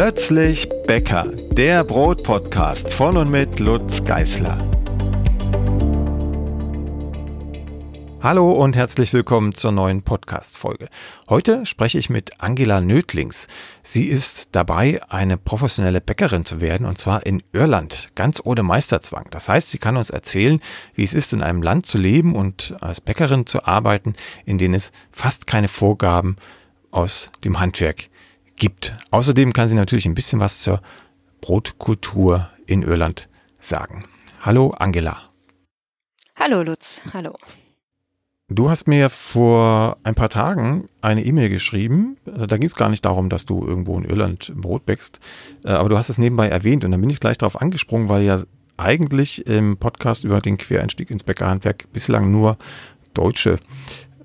Plötzlich Bäcker, der Brotpodcast von und mit Lutz Geißler. Hallo und herzlich willkommen zur neuen Podcast-Folge. Heute spreche ich mit Angela Nödlings. Sie ist dabei, eine professionelle Bäckerin zu werden und zwar in Irland, ganz ohne Meisterzwang. Das heißt, sie kann uns erzählen, wie es ist, in einem Land zu leben und als Bäckerin zu arbeiten, in dem es fast keine Vorgaben aus dem Handwerk gibt. Außerdem kann sie natürlich ein bisschen was zur Brotkultur in Irland sagen. Hallo Angela. Hallo Lutz, hallo. Du hast mir vor ein paar Tagen eine E-Mail geschrieben. Da ging es gar nicht darum, dass du irgendwo in Irland Brot bäckst, äh, aber du hast es nebenbei erwähnt und dann bin ich gleich darauf angesprungen, weil ja eigentlich im Podcast über den Quereinstieg ins Bäckerhandwerk bislang nur deutsche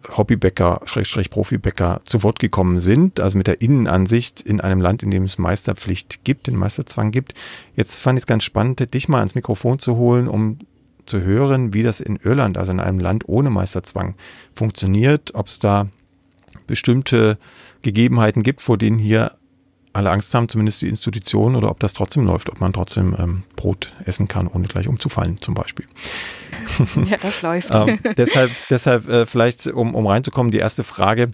Hobbybäcker, Schrägstrich Profibäcker zu Wort gekommen sind, also mit der Innenansicht in einem Land, in dem es Meisterpflicht gibt, den Meisterzwang gibt. Jetzt fand ich es ganz spannend, dich mal ans Mikrofon zu holen, um zu hören, wie das in Irland, also in einem Land ohne Meisterzwang, funktioniert, ob es da bestimmte Gegebenheiten gibt, vor denen hier alle Angst haben, zumindest die Institutionen, oder ob das trotzdem läuft, ob man trotzdem ähm, Brot essen kann, ohne gleich umzufallen, zum Beispiel. Ja, das läuft. ähm, deshalb deshalb äh, vielleicht, um, um reinzukommen, die erste Frage,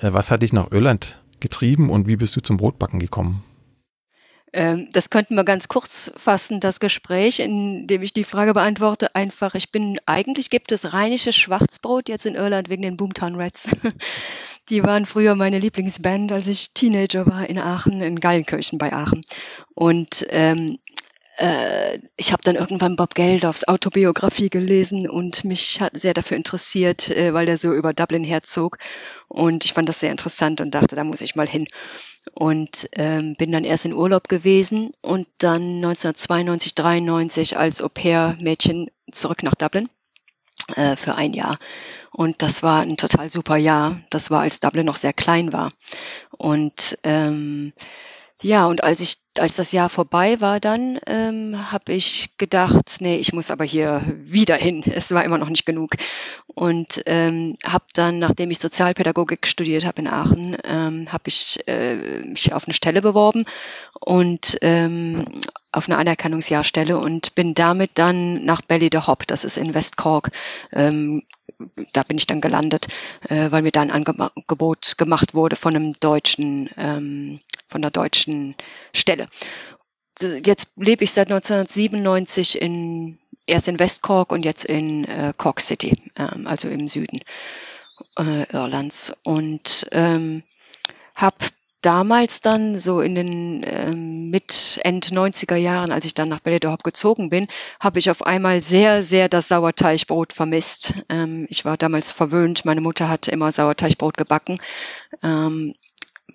äh, was hat dich nach Irland getrieben und wie bist du zum Brotbacken gekommen? Ähm, das könnten wir ganz kurz fassen, das Gespräch, in dem ich die Frage beantworte. Einfach, ich bin, eigentlich gibt es rheinisches Schwarzbrot jetzt in Irland wegen den Boomtown Rats. Die waren früher meine Lieblingsband, als ich Teenager war in Aachen, in Gallenkirchen bei Aachen. Und ähm, äh, ich habe dann irgendwann Bob Geldofs Autobiografie gelesen und mich hat sehr dafür interessiert, äh, weil der so über Dublin herzog. Und ich fand das sehr interessant und dachte, da muss ich mal hin. Und ähm, bin dann erst in Urlaub gewesen und dann 1992, 93 als Au-pair-Mädchen zurück nach Dublin äh, für ein Jahr. Und das war ein total super Jahr. Das war, als Dublin noch sehr klein war. Und ähm, ja, und als ich als das Jahr vorbei war dann, ähm, habe ich gedacht, nee, ich muss aber hier wieder hin. Es war immer noch nicht genug. Und ähm, habe dann, nachdem ich Sozialpädagogik studiert habe in Aachen, ähm, habe ich äh, mich auf eine Stelle beworben und ähm, auf eine Anerkennungsjahrstelle und bin damit dann nach Belly the Hop, das ist in West Cork, ähm, da bin ich dann gelandet, äh, weil mir da ein Angebot gemacht wurde von einem deutschen ähm, von der deutschen Stelle. Jetzt lebe ich seit 1997 in, erst in West Cork und jetzt in äh, Cork City, ähm, also im Süden äh, Irlands. Und ähm, habe damals dann so in den ähm, mit End 90er Jahren, als ich dann nach Bellydorp gezogen bin, habe ich auf einmal sehr, sehr das Sauerteigbrot vermisst. Ähm, ich war damals verwöhnt, meine Mutter hat immer Sauerteigbrot gebacken. Ähm,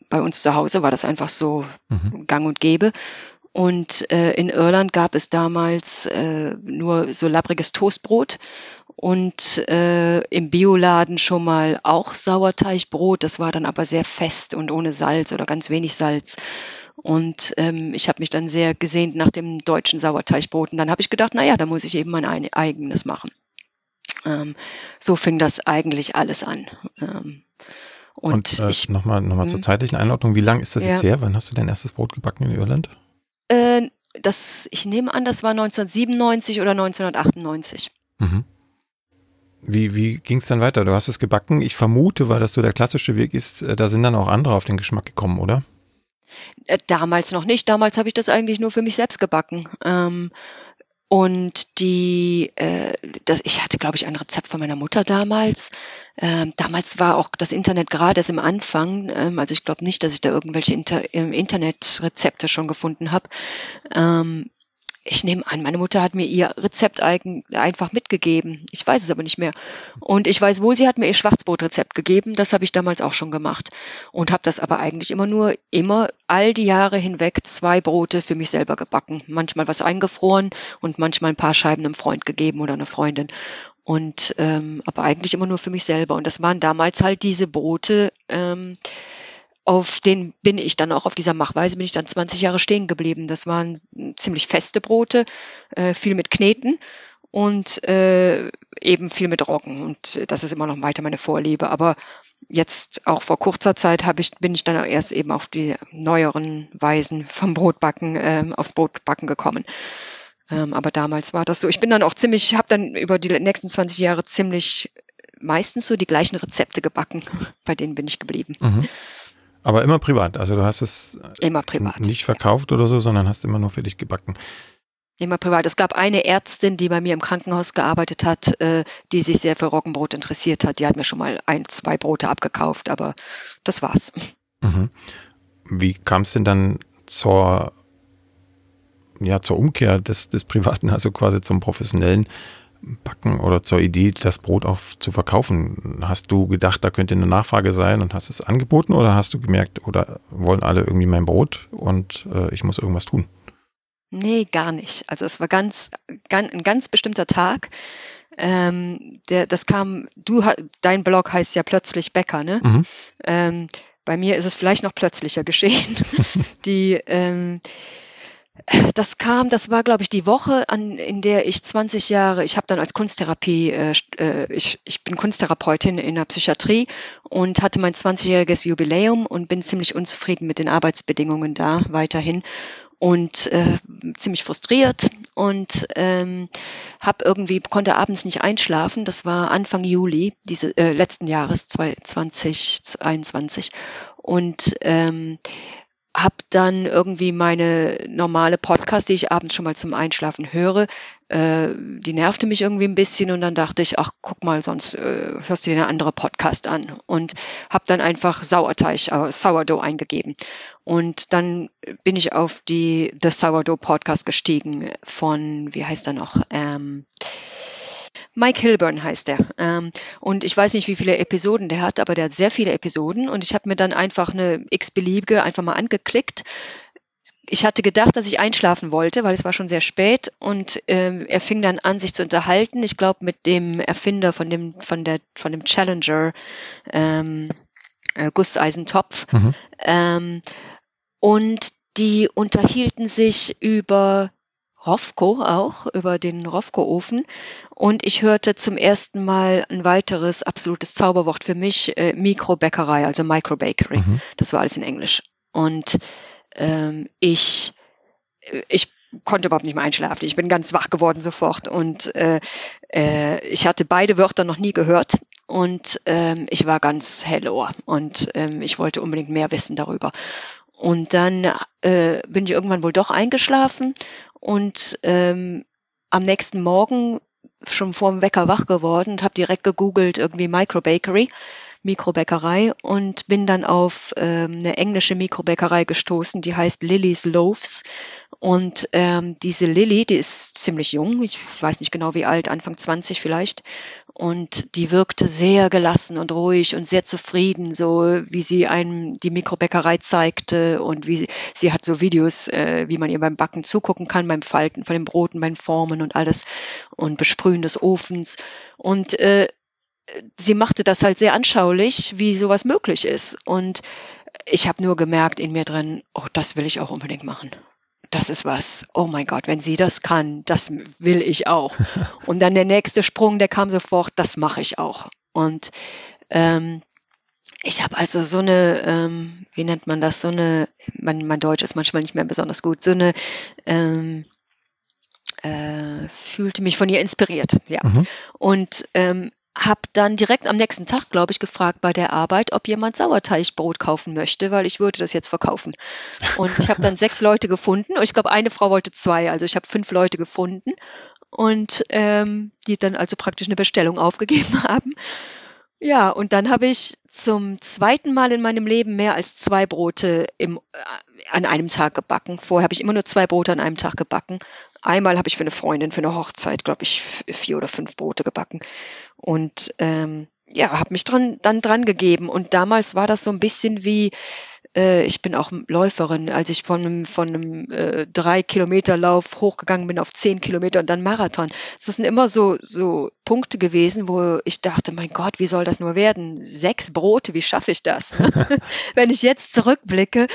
bei uns zu Hause war das einfach so mhm. gang und gäbe. Und äh, in Irland gab es damals äh, nur so labbriges Toastbrot und äh, im Bioladen schon mal auch Sauerteigbrot. Das war dann aber sehr fest und ohne Salz oder ganz wenig Salz. Und ähm, ich habe mich dann sehr gesehnt nach dem deutschen Sauerteigbrot. Und dann habe ich gedacht, naja, da muss ich eben mein eigenes machen. Ähm, so fing das eigentlich alles an. Ähm, und, und äh, nochmal noch mal zur hm. zeitlichen Einordnung, wie lange ist das ja. jetzt her? Wann hast du dein erstes Brot gebacken in Irland? Äh, das, ich nehme an, das war 1997 oder 1998. Mhm. Wie, wie ging es dann weiter? Du hast es gebacken. Ich vermute, weil das so der klassische Weg ist, äh, da sind dann auch andere auf den Geschmack gekommen, oder? Äh, damals noch nicht. Damals habe ich das eigentlich nur für mich selbst gebacken. Ähm, und die, äh, das, ich hatte, glaube ich, ein Rezept von meiner Mutter damals. Ähm, damals war auch das Internet gerade erst im Anfang. Ähm, also ich glaube nicht, dass ich da irgendwelche Inter Internetrezepte schon gefunden habe. Ähm, ich nehme an, meine Mutter hat mir ihr Rezept einfach mitgegeben. Ich weiß es aber nicht mehr. Und ich weiß wohl, sie hat mir ihr Schwarzbrotrezept gegeben. Das habe ich damals auch schon gemacht. Und habe das aber eigentlich immer nur, immer all die Jahre hinweg zwei Brote für mich selber gebacken. Manchmal was eingefroren und manchmal ein paar Scheiben einem Freund gegeben oder einer Freundin. Und ähm, aber eigentlich immer nur für mich selber. Und das waren damals halt diese Brote. Ähm, auf den bin ich dann auch auf dieser Machweise bin ich dann 20 Jahre stehen geblieben. Das waren ziemlich feste Brote, äh, viel mit Kneten und äh, eben viel mit Roggen. Und das ist immer noch weiter meine Vorliebe. Aber jetzt auch vor kurzer Zeit habe ich, bin ich dann erst eben auf die neueren Weisen vom Brotbacken, ähm, aufs Brotbacken gekommen. Ähm, aber damals war das so. Ich bin dann auch ziemlich, habe dann über die nächsten 20 Jahre ziemlich meistens so die gleichen Rezepte gebacken. Bei denen bin ich geblieben. Mhm. Aber immer privat. Also du hast es immer privat. nicht verkauft ja. oder so, sondern hast immer nur für dich gebacken. Immer privat. Es gab eine Ärztin, die bei mir im Krankenhaus gearbeitet hat, äh, die sich sehr für Roggenbrot interessiert hat. Die hat mir schon mal ein, zwei Brote abgekauft, aber das war's. Mhm. Wie kam es denn dann zur, ja, zur Umkehr des, des Privaten, also quasi zum professionellen Backen oder zur Idee, das Brot auch zu verkaufen? Hast du gedacht, da könnte eine Nachfrage sein und hast es angeboten oder hast du gemerkt, oder wollen alle irgendwie mein Brot und äh, ich muss irgendwas tun? Nee, gar nicht. Also es war ganz, ganz ein ganz bestimmter Tag. Ähm, der, das kam, du, dein Blog heißt ja plötzlich Bäcker, ne? Mhm. Ähm, bei mir ist es vielleicht noch plötzlicher geschehen. die, ähm, das kam, das war, glaube ich, die Woche, an, in der ich 20 Jahre, ich habe dann als Kunsttherapie, äh, äh, ich, ich bin Kunsttherapeutin in der Psychiatrie und hatte mein 20-jähriges Jubiläum und bin ziemlich unzufrieden mit den Arbeitsbedingungen da weiterhin und äh, ziemlich frustriert und ähm, habe irgendwie konnte abends nicht einschlafen. Das war Anfang Juli diese äh, letzten Jahres 2021 und ähm, habe dann irgendwie meine normale Podcast, die ich abends schon mal zum Einschlafen höre, äh, die nervte mich irgendwie ein bisschen und dann dachte ich, ach guck mal, sonst äh, hörst du dir eine andere Podcast an und habe dann einfach Sauerteig, äh, Sourdough eingegeben und dann bin ich auf die The Sourdough Podcast gestiegen von, wie heißt er noch? Ähm, Mike Hilburn heißt er. Ähm, und ich weiß nicht, wie viele Episoden der hat, aber der hat sehr viele Episoden. Und ich habe mir dann einfach eine x-beliebige einfach mal angeklickt. Ich hatte gedacht, dass ich einschlafen wollte, weil es war schon sehr spät. Und ähm, er fing dann an, sich zu unterhalten. Ich glaube, mit dem Erfinder von dem, von der, von dem Challenger ähm, äh, Gusseisentopf. Mhm. Ähm, und die unterhielten sich über Rofco auch, über den Rofco-Ofen. Und ich hörte zum ersten Mal ein weiteres absolutes Zauberwort für mich, äh, Mikrobäckerei, also Microbakery. Mhm. Das war alles in Englisch. Und ähm, ich, äh, ich konnte überhaupt nicht mehr einschlafen. Ich bin ganz wach geworden sofort. Und äh, äh, ich hatte beide Wörter noch nie gehört. Und ähm, ich war ganz hello. Und ähm, ich wollte unbedingt mehr wissen darüber. Und dann äh, bin ich irgendwann wohl doch eingeschlafen und ähm, am nächsten Morgen schon vor dem Wecker wach geworden und habe direkt gegoogelt irgendwie Microbakery, Mikrobäckerei und bin dann auf ähm, eine englische Mikrobäckerei gestoßen, die heißt Lily's Loaves und ähm, diese Lilly, die ist ziemlich jung, ich weiß nicht genau wie alt, Anfang 20 vielleicht. Und die wirkte sehr gelassen und ruhig und sehr zufrieden, so wie sie einem die Mikrobäckerei zeigte und wie sie hat so Videos, äh, wie man ihr beim Backen zugucken kann, beim Falten von den Broten, beim Formen und alles und Besprühen des Ofens. Und äh, sie machte das halt sehr anschaulich, wie sowas möglich ist. Und ich habe nur gemerkt in mir drin, oh, das will ich auch unbedingt machen das ist was. Oh mein Gott, wenn sie das kann, das will ich auch. Und dann der nächste Sprung, der kam sofort, das mache ich auch. Und ähm, ich habe also so eine, ähm, wie nennt man das, so eine, mein, mein Deutsch ist manchmal nicht mehr besonders gut, so eine, ähm, äh, fühlte mich von ihr inspiriert, ja. Mhm. Und ähm, habe dann direkt am nächsten Tag, glaube ich, gefragt bei der Arbeit, ob jemand Sauerteigbrot kaufen möchte, weil ich würde das jetzt verkaufen. Und ich habe dann sechs Leute gefunden. Und ich glaube, eine Frau wollte zwei. Also ich habe fünf Leute gefunden und ähm, die dann also praktisch eine Bestellung aufgegeben haben. Ja, und dann habe ich zum zweiten Mal in meinem Leben mehr als zwei Brote im, äh, an einem Tag gebacken. Vorher habe ich immer nur zwei Brote an einem Tag gebacken. Einmal habe ich für eine Freundin, für eine Hochzeit, glaube ich, vier oder fünf Brote gebacken. Und ähm, ja, habe mich dran, dann dran gegeben. Und damals war das so ein bisschen wie, ich bin auch Läuferin. Als ich von einem, von einem äh, drei Kilometer Lauf hochgegangen bin auf zehn Kilometer und dann Marathon. Das sind immer so, so Punkte gewesen, wo ich dachte, mein Gott, wie soll das nur werden? Sechs Brote, wie schaffe ich das? Wenn ich jetzt zurückblicke,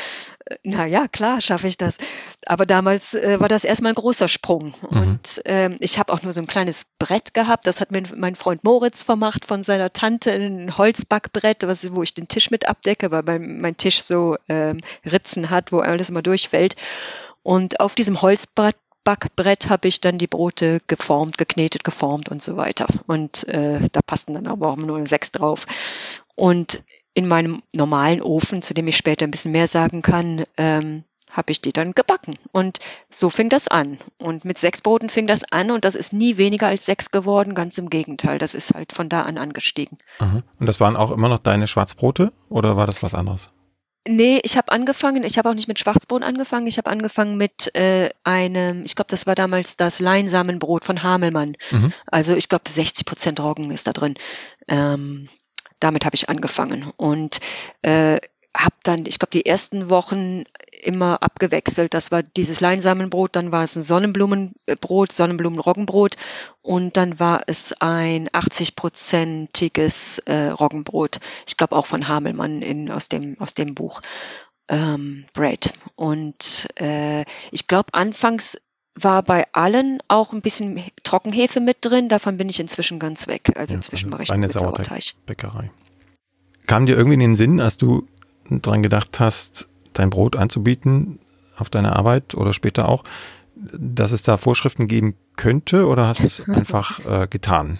na ja, klar, schaffe ich das. Aber damals äh, war das erstmal ein großer Sprung. Mhm. Und ähm, ich habe auch nur so ein kleines Brett gehabt. Das hat mir mein Freund Moritz vermacht von seiner Tante, ein Holzbackbrett, was, wo ich den Tisch mit abdecke, weil mein, mein Tisch so ähm, Ritzen hat, wo alles immer durchfällt. Und auf diesem Holzbrett Backbrett habe ich dann die Brote geformt, geknetet, geformt und so weiter. Und äh, da passten dann aber auch nur sechs drauf. Und in meinem normalen Ofen, zu dem ich später ein bisschen mehr sagen kann, ähm, habe ich die dann gebacken. Und so fing das an. Und mit sechs Broten fing das an und das ist nie weniger als sechs geworden, ganz im Gegenteil. Das ist halt von da an angestiegen. Aha. Und das waren auch immer noch deine Schwarzbrote oder war das was anderes? Nee, ich habe angefangen, ich habe auch nicht mit Schwarzbrot angefangen, ich habe angefangen mit äh, einem, ich glaube, das war damals das Leinsamenbrot von Hamelmann. Mhm. Also ich glaube, 60 Prozent Roggen ist da drin. Ähm, damit habe ich angefangen und äh, habe dann, ich glaube, die ersten Wochen immer abgewechselt. Das war dieses Leinsamenbrot, dann war es ein Sonnenblumenbrot, Sonnenblumenroggenbrot und dann war es ein 80-prozentiges äh, Roggenbrot. Ich glaube auch von Hamelmann in, aus, dem, aus dem Buch ähm, Bread. Und äh, ich glaube, anfangs war bei allen auch ein bisschen Trockenhefe mit drin. Davon bin ich inzwischen ganz weg. Also ja, inzwischen mache ich eine Sauerteig. Bäckerei. Kam dir irgendwie in den Sinn, als du dran gedacht hast, dein Brot anzubieten auf deine Arbeit oder später auch, dass es da Vorschriften geben könnte oder hast du es einfach äh, getan?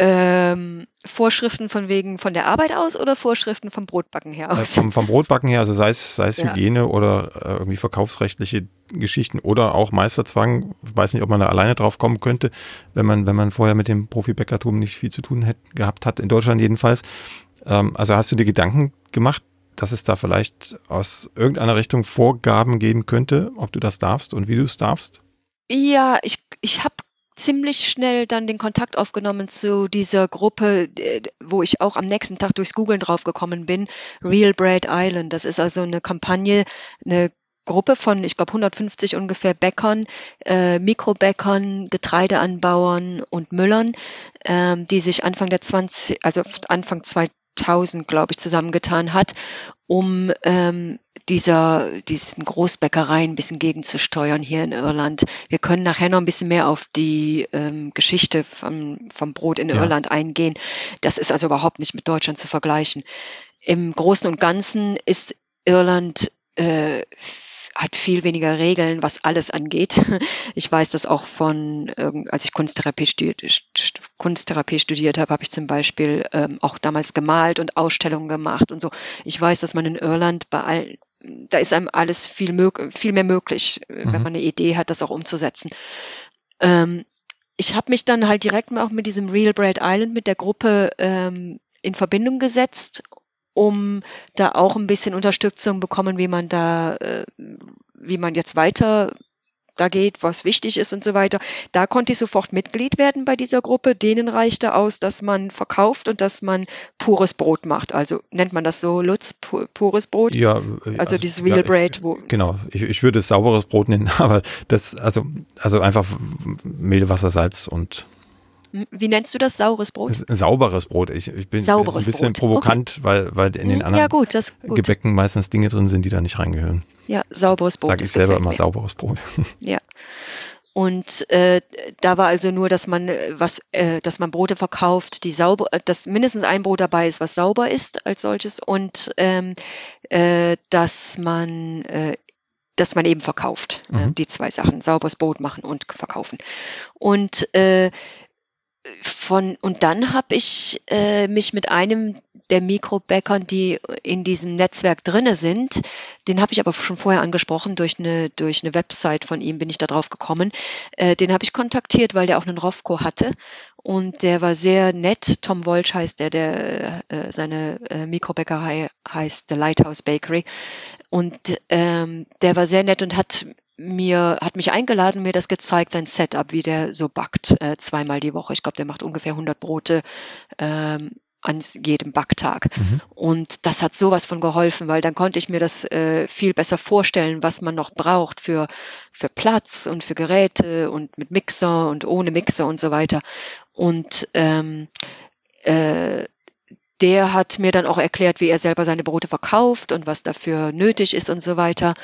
Ähm, Vorschriften von wegen von der Arbeit aus oder Vorschriften vom Brotbacken her aus? Äh, vom, vom, Brotbacken her, also sei es, sei es ja. Hygiene oder äh, irgendwie verkaufsrechtliche Geschichten oder auch Meisterzwang. Ich weiß nicht, ob man da alleine drauf kommen könnte, wenn man, wenn man vorher mit dem Profibäckertum nicht viel zu tun hätte, gehabt hat, in Deutschland jedenfalls. Ähm, also hast du dir Gedanken gemacht, dass es da vielleicht aus irgendeiner Richtung Vorgaben geben könnte, ob du das darfst und wie du es darfst? Ja, ich, ich habe ziemlich schnell dann den Kontakt aufgenommen zu dieser Gruppe, wo ich auch am nächsten Tag durchs Googlen draufgekommen bin, Real Bread Island. Das ist also eine Kampagne, eine Gruppe von, ich glaube, 150 ungefähr Bäckern, äh, Mikrobäckern, Getreideanbauern und Müllern, ähm, die sich Anfang der 20, also Anfang 2000, glaube ich, zusammengetan hat, um ähm, dieser, diesen Großbäckereien ein bisschen gegenzusteuern hier in Irland. Wir können nachher noch ein bisschen mehr auf die ähm, Geschichte vom, vom Brot in ja. Irland eingehen. Das ist also überhaupt nicht mit Deutschland zu vergleichen. Im Großen und Ganzen ist Irland äh, hat viel weniger Regeln, was alles angeht. Ich weiß das auch von, als ich Kunsttherapie studiert, Kunsttherapie studiert habe, habe ich zum Beispiel ähm, auch damals gemalt und Ausstellungen gemacht und so. Ich weiß, dass man in Irland bei all, da ist einem alles viel, mög viel mehr möglich, mhm. wenn man eine Idee hat, das auch umzusetzen. Ähm, ich habe mich dann halt direkt auch mit diesem Real Bread Island, mit der Gruppe ähm, in Verbindung gesetzt um da auch ein bisschen Unterstützung bekommen, wie man da, äh, wie man jetzt weiter da geht, was wichtig ist und so weiter. Da konnte ich sofort Mitglied werden bei dieser Gruppe. Denen reichte aus, dass man verkauft und dass man pures Brot macht. Also nennt man das so, Lutz, pures Brot? Ja. Also, also dieses Real ja, Bread. Wo genau, ich, ich würde es sauberes Brot nennen, aber das, also, also einfach Mehl, Wasser, Salz und wie nennst du das? Saures Brot? Sauberes Brot. Ich, ich bin Sauberes ein bisschen Brot. provokant, okay. weil, weil in den hm, anderen ja, gut, gut. Gebäcken meistens Dinge drin sind, die da nicht reingehören. Ja, sauberes Brot. Sage ich selber immer, mir. sauberes Brot. Ja. Und äh, da war also nur, dass man äh, was, äh, dass man Brote verkauft, die sauber, äh, dass mindestens ein Brot dabei ist, was sauber ist als solches und ähm, äh, dass man äh, dass man eben verkauft. Äh, mhm. die zwei Sachen, sauberes Brot machen und verkaufen. Und äh, von und dann habe ich äh, mich mit einem der Mikrobäckern, die in diesem Netzwerk drinne sind, den habe ich aber schon vorher angesprochen durch eine durch eine Website von ihm bin ich da drauf gekommen. Äh, den habe ich kontaktiert, weil der auch einen Rofco hatte und der war sehr nett. Tom Wolsch heißt der, der äh, seine äh, Mikrobäckerei heißt The Lighthouse Bakery und ähm, der war sehr nett und hat mir, hat mich eingeladen, mir das gezeigt, sein Setup, wie der so backt, äh, zweimal die Woche. Ich glaube, der macht ungefähr 100 Brote ähm, an jedem Backtag. Mhm. Und das hat sowas von geholfen, weil dann konnte ich mir das äh, viel besser vorstellen, was man noch braucht für, für Platz und für Geräte und mit Mixer und ohne Mixer und so weiter. Und ähm, äh, der hat mir dann auch erklärt, wie er selber seine Brote verkauft und was dafür nötig ist und so weiter.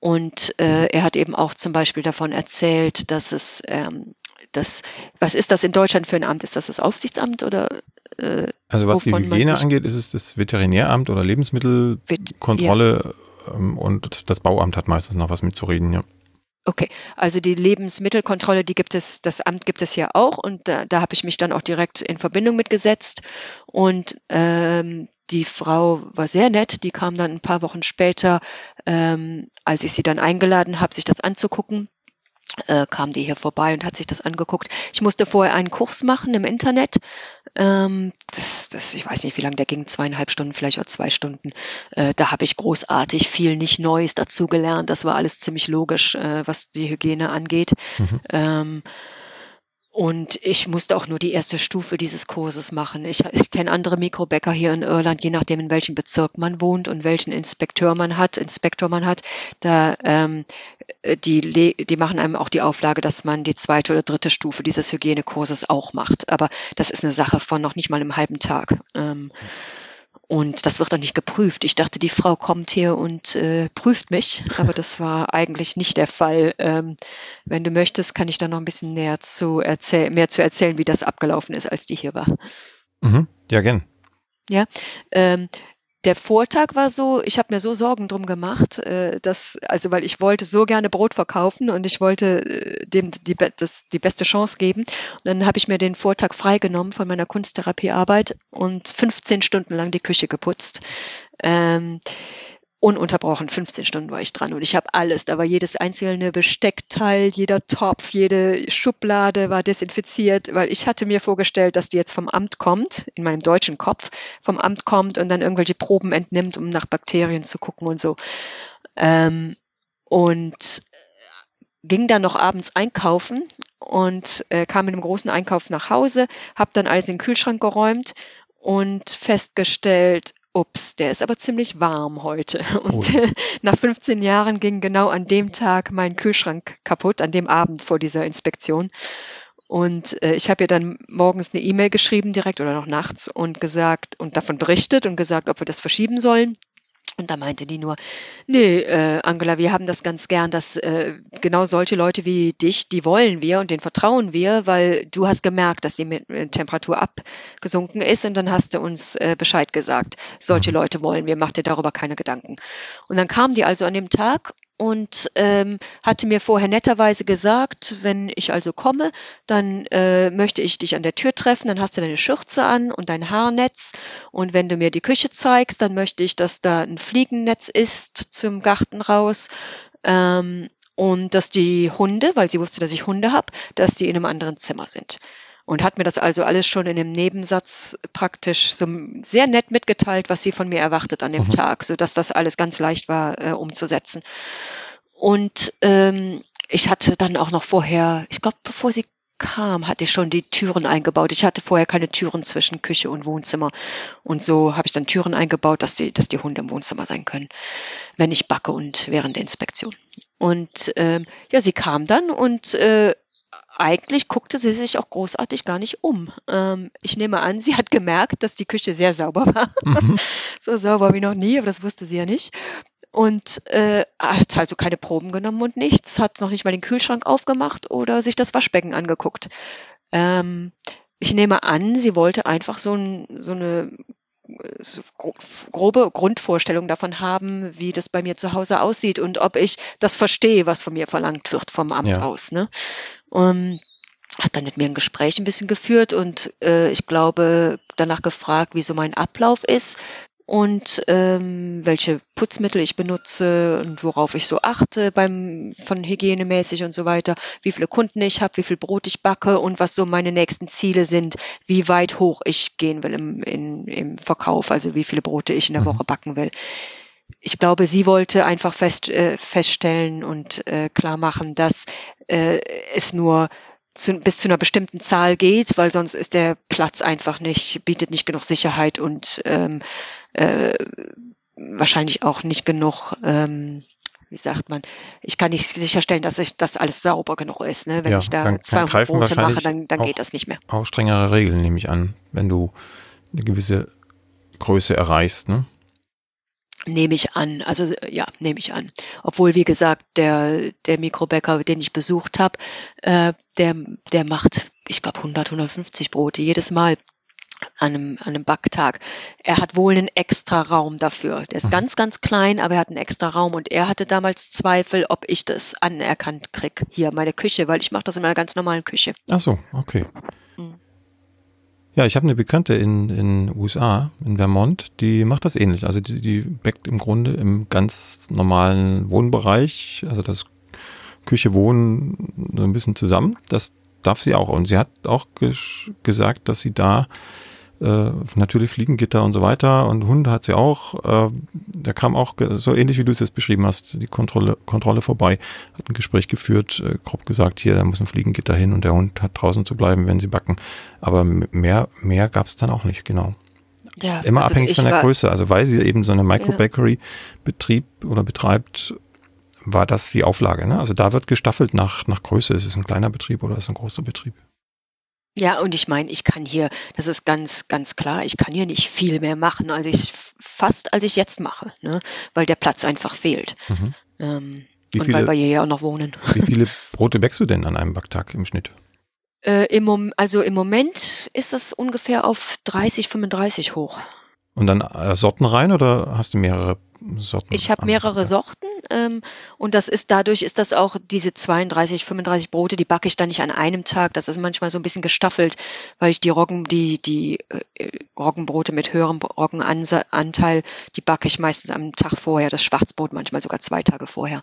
Und äh, er hat eben auch zum Beispiel davon erzählt, dass es ähm, das, was ist das in Deutschland für ein Amt? Ist das das Aufsichtsamt oder? Äh, also was die Hygiene angeht, ist es das Veterinäramt oder Lebensmittelkontrolle ja. ähm, und das Bauamt hat meistens noch was mitzureden, ja. Okay, also die Lebensmittelkontrolle, die gibt es, das Amt gibt es ja auch und da, da habe ich mich dann auch direkt in Verbindung mitgesetzt und ähm, die Frau war sehr nett, die kam dann ein paar Wochen später, ähm, als ich sie dann eingeladen habe, sich das anzugucken äh, kam die hier vorbei und hat sich das angeguckt. Ich musste vorher einen Kurs machen im Internet. Ähm, das, das, ich weiß nicht, wie lange der ging, zweieinhalb Stunden, vielleicht auch zwei Stunden. Äh, da habe ich großartig viel nicht Neues dazugelernt. Das war alles ziemlich logisch, äh, was die Hygiene angeht. Mhm. Ähm, und ich musste auch nur die erste Stufe dieses Kurses machen. Ich, ich kenne andere Mikrobäcker hier in Irland, je nachdem, in welchem Bezirk man wohnt und welchen Inspekteur man hat, Inspektor man hat. Da ähm, die, die machen einem auch die Auflage, dass man die zweite oder dritte Stufe dieses Hygienekurses auch macht. Aber das ist eine Sache von noch nicht mal einem halben Tag. Ähm, und das wird dann nicht geprüft. Ich dachte, die Frau kommt hier und äh, prüft mich, aber das war eigentlich nicht der Fall. Ähm, wenn du möchtest, kann ich da noch ein bisschen näher zu erzählen, mehr zu erzählen, wie das abgelaufen ist, als die hier war. Mhm. Ja, gern. Ja, ähm, der Vortag war so, ich habe mir so Sorgen drum gemacht, äh, dass, also weil ich wollte so gerne Brot verkaufen und ich wollte äh, dem die, das, die beste Chance geben. Und dann habe ich mir den Vortag freigenommen von meiner Kunsttherapiearbeit und 15 Stunden lang die Küche geputzt. Ähm, ununterbrochen 15 Stunden war ich dran und ich habe alles. Da war jedes einzelne Besteckteil, jeder Topf, jede Schublade war desinfiziert, weil ich hatte mir vorgestellt, dass die jetzt vom Amt kommt, in meinem deutschen Kopf, vom Amt kommt und dann irgendwelche Proben entnimmt, um nach Bakterien zu gucken und so. Ähm, und ging dann noch abends einkaufen und äh, kam mit einem großen Einkauf nach Hause, habe dann alles in den Kühlschrank geräumt und festgestellt, ups, der ist aber ziemlich warm heute. Und oh. nach 15 Jahren ging genau an dem Tag mein Kühlschrank kaputt, an dem Abend vor dieser Inspektion. Und äh, ich habe ihr dann morgens eine E-Mail geschrieben direkt oder noch nachts und gesagt und davon berichtet und gesagt, ob wir das verschieben sollen. Und da meinte die nur, nee, äh, Angela, wir haben das ganz gern, dass äh, genau solche Leute wie dich, die wollen wir und denen vertrauen wir, weil du hast gemerkt, dass die Temperatur abgesunken ist und dann hast du uns äh, Bescheid gesagt. Solche mhm. Leute wollen wir, mach dir darüber keine Gedanken. Und dann kamen die also an dem Tag und ähm, hatte mir vorher netterweise gesagt, wenn ich also komme, dann äh, möchte ich dich an der Tür treffen, dann hast du deine Schürze an und dein Haarnetz und wenn du mir die Küche zeigst, dann möchte ich, dass da ein Fliegennetz ist zum Garten raus ähm, und dass die Hunde, weil sie wusste, dass ich Hunde habe, dass die in einem anderen Zimmer sind und hat mir das also alles schon in einem Nebensatz praktisch so sehr nett mitgeteilt, was sie von mir erwartet an dem mhm. Tag, so dass das alles ganz leicht war äh, umzusetzen. Und ähm, ich hatte dann auch noch vorher, ich glaube, bevor sie kam, hatte ich schon die Türen eingebaut. Ich hatte vorher keine Türen zwischen Küche und Wohnzimmer. Und so habe ich dann Türen eingebaut, dass die, dass die Hunde im Wohnzimmer sein können, wenn ich backe und während der Inspektion. Und ähm, ja, sie kam dann und äh, eigentlich guckte sie sich auch großartig gar nicht um. Ähm, ich nehme an, sie hat gemerkt, dass die Küche sehr sauber war. Mhm. so sauber wie noch nie, aber das wusste sie ja nicht. Und äh, hat also keine Proben genommen und nichts, hat noch nicht mal den Kühlschrank aufgemacht oder sich das Waschbecken angeguckt. Ähm, ich nehme an, sie wollte einfach so, ein, so eine grobe Grundvorstellung davon haben, wie das bei mir zu Hause aussieht und ob ich das verstehe, was von mir verlangt wird vom Amt ja. aus. Ne? Und hat dann mit mir ein Gespräch ein bisschen geführt und äh, ich glaube danach gefragt, wie so mein Ablauf ist, und ähm, welche Putzmittel ich benutze und worauf ich so achte beim von hygienemäßig und so weiter, wie viele Kunden ich habe, wie viel Brot ich backe und was so meine nächsten Ziele sind, wie weit hoch ich gehen will im, in, im Verkauf, also wie viele Brote ich in der mhm. Woche backen will. Ich glaube, sie wollte einfach fest, äh, feststellen und äh, klar machen, dass äh, es nur zu, bis zu einer bestimmten Zahl geht, weil sonst ist der Platz einfach nicht, bietet nicht genug Sicherheit und ähm, äh, wahrscheinlich auch nicht genug, ähm, wie sagt man, ich kann nicht sicherstellen, dass ich das alles sauber genug ist. Ne? Wenn Ja, ich da dann- dann 200 greifen Brote mache, dann, dann auch- geht das nicht mehr. Auch strengere Regeln nehme ich an, wenn du eine gewisse Größe erreichst. Ne? Nehme ich an. Also äh, ja, nehme ich an. Obwohl, wie gesagt, der, der Mikrobäcker, den ich besucht habe, äh, der, der macht, ich glaube, 100, 150 Brote jedes Mal an einem, an einem Backtag. Er hat wohl einen extra Raum dafür. Der ist Mhm. ganz, ganz klein, aber er hat einen extra Raum und er hatte damals Zweifel, ob ich das anerkannt krieg hier meine Küche, weil ich mache das in meiner ganz normalen Küche. Ach so, okay. Ja, ich habe eine Bekannte in in USA, in Vermont, die macht das ähnlich. Also die, die backt im Grunde im ganz normalen Wohnbereich, also das Küche, Wohnen so ein bisschen zusammen. Das darf sie auch. Und sie hat auch ges gesagt, dass sie da äh, natürlich Fliegengitter und so weiter und Hunde hat sie auch. Äh, da kam auch so ähnlich wie du es jetzt beschrieben hast, die Kontrolle, Kontrolle vorbei, hat ein Gespräch geführt, äh, grob gesagt, hier, da muss ein Fliegengitter hin und der Hund hat draußen zu bleiben, wenn sie backen. Aber mehr, mehr gab es dann auch nicht, genau. Ja, Immer also abhängig von der Größe. Also weil sie eben so eine Microbakery-Betrieb oder betreibt, war das die Auflage. Ne? Also da wird gestaffelt nach, nach Größe. Ist es ein kleiner Betrieb oder ist es ein großer Betrieb? Ja, und ich meine, ich kann hier, das ist ganz, ganz klar, ich kann hier nicht viel mehr machen, als ich fast als ich jetzt mache, ne? weil der Platz einfach fehlt. Mhm. Ähm, Wie und weil viele, wir hier ja auch noch wohnen. wie viele Brote backst du denn an einem Backtag im Schnitt? Äh, im also im Moment ist das ungefähr auf 30, 35 hoch. Und dann äh, Sorten rein oder hast du mehrere Sorten? Ich habe mehrere? Sorten ähm, und das ist dadurch ist das auch diese 32, 35 Brote, die backe ich dann nicht an einem Tag. Das ist manchmal so ein bisschen gestaffelt, weil ich die Roggen, die die äh, Roggenbrote mit höherem Roggenanteil, die backe ich meistens am Tag vorher. Das Schwarzbrot manchmal sogar zwei Tage vorher,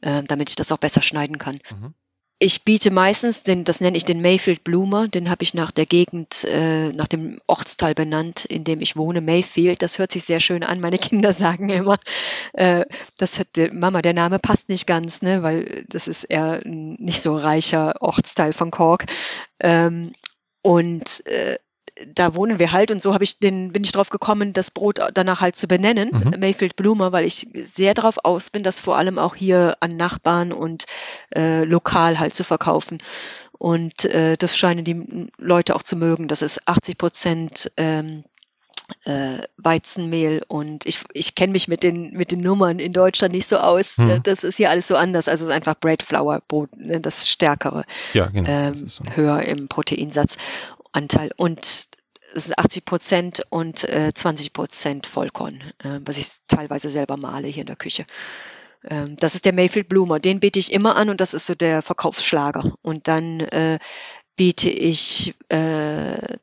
äh, damit ich das auch besser schneiden kann. Mhm. Ich biete meistens, den, das nenne ich den Mayfield Bloomer, den habe ich nach der Gegend, äh, nach dem Ortsteil benannt, in dem ich wohne, Mayfield. Das hört sich sehr schön an. Meine Kinder sagen immer, äh, das der- Mama, der Name passt nicht ganz, ne, weil das ist eher ein nicht so reicher Ortsteil von Cork. Ähm, und äh, da wohnen wir halt und so habe ich den, bin ich drauf gekommen, das Brot danach halt zu benennen, Mhm. Mayfield Bloomer, weil ich sehr darauf aus bin, das vor allem auch hier an Nachbarn und äh, lokal halt zu verkaufen. Und äh, das scheinen die Leute auch zu mögen. Das ist 80 Prozent ähm, äh, Weizenmehl und ich, ich kenne mich mit den, mit den Nummern in Deutschland nicht so aus. Mhm. Äh, Das ist hier alles so anders. Also es ist einfach Bread Flour Brot, ne, das Stärkere Ja, genau. ähm, so. höher im Proteinsatzanteil. Und es ist 80 Prozent und äh, 20 Prozent Vollkorn, äh, was ich teilweise selber male hier in der Küche. Ähm, das ist der Mayfield Bloomer. Den biete ich immer an und das ist so der Verkaufsschlager. Und dann äh, biete ich äh,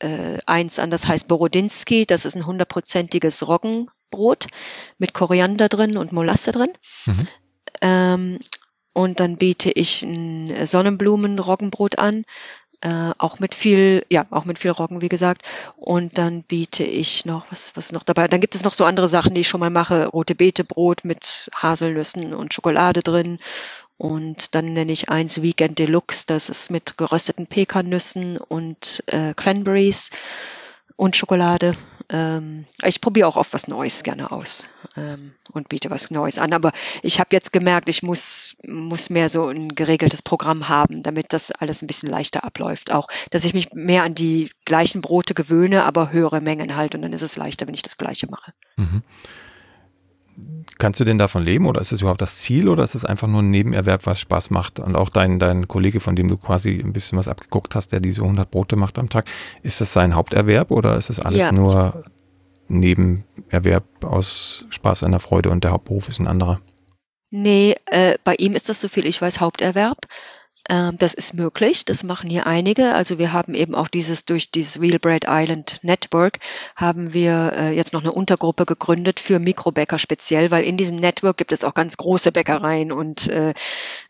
äh, eins an, das heißt Borodinski. Das ist ein hundertprozentiges Roggenbrot mit Koriander drin und Molasse drin. Mhm. Ähm, und dann biete ich ein Sonnenblumen-Roggenbrot an, äh, auch mit viel, ja, auch mit viel Roggen, wie gesagt. Und dann biete ich noch, was, was noch dabei? Dann gibt es noch so andere Sachen, die ich schon mal mache. Rote Beete-Brot mit Haselnüssen und Schokolade drin. Und dann nenne ich eins Weekend Deluxe, das ist mit gerösteten Pekannüssen und äh, Cranberries und Schokolade. Ähm, ich probiere auch oft was Neues gerne aus ähm, und biete was Neues an. Aber ich habe jetzt gemerkt, ich muss, muss mehr so ein geregeltes Programm haben, damit das alles ein bisschen leichter abläuft. Auch, dass ich mich mehr an die gleichen Brote gewöhne, aber höhere Mengen halt. Und dann ist es leichter, wenn ich das Gleiche mache. Mhm. Kannst du denn davon leben oder ist das überhaupt das Ziel oder ist das einfach nur ein Nebenerwerb, was Spaß macht? Und auch dein, dein Kollege, von dem du quasi ein bisschen was abgeguckt hast, der diese 100 Brote macht am Tag, ist das sein Haupterwerb oder ist das alles Ja. nur Nebenerwerb aus Spaß an der Freude und der Hauptberuf ist ein anderer? Nee, äh, bei ihm ist das so viel ich weiß Haupterwerb. Ähm, das ist möglich, das machen hier einige. Also wir haben eben auch dieses durch dieses Real Bread Island Network haben wir äh, jetzt noch eine Untergruppe gegründet für Mikrobäcker speziell, weil in diesem Network gibt es auch ganz große Bäckereien und äh,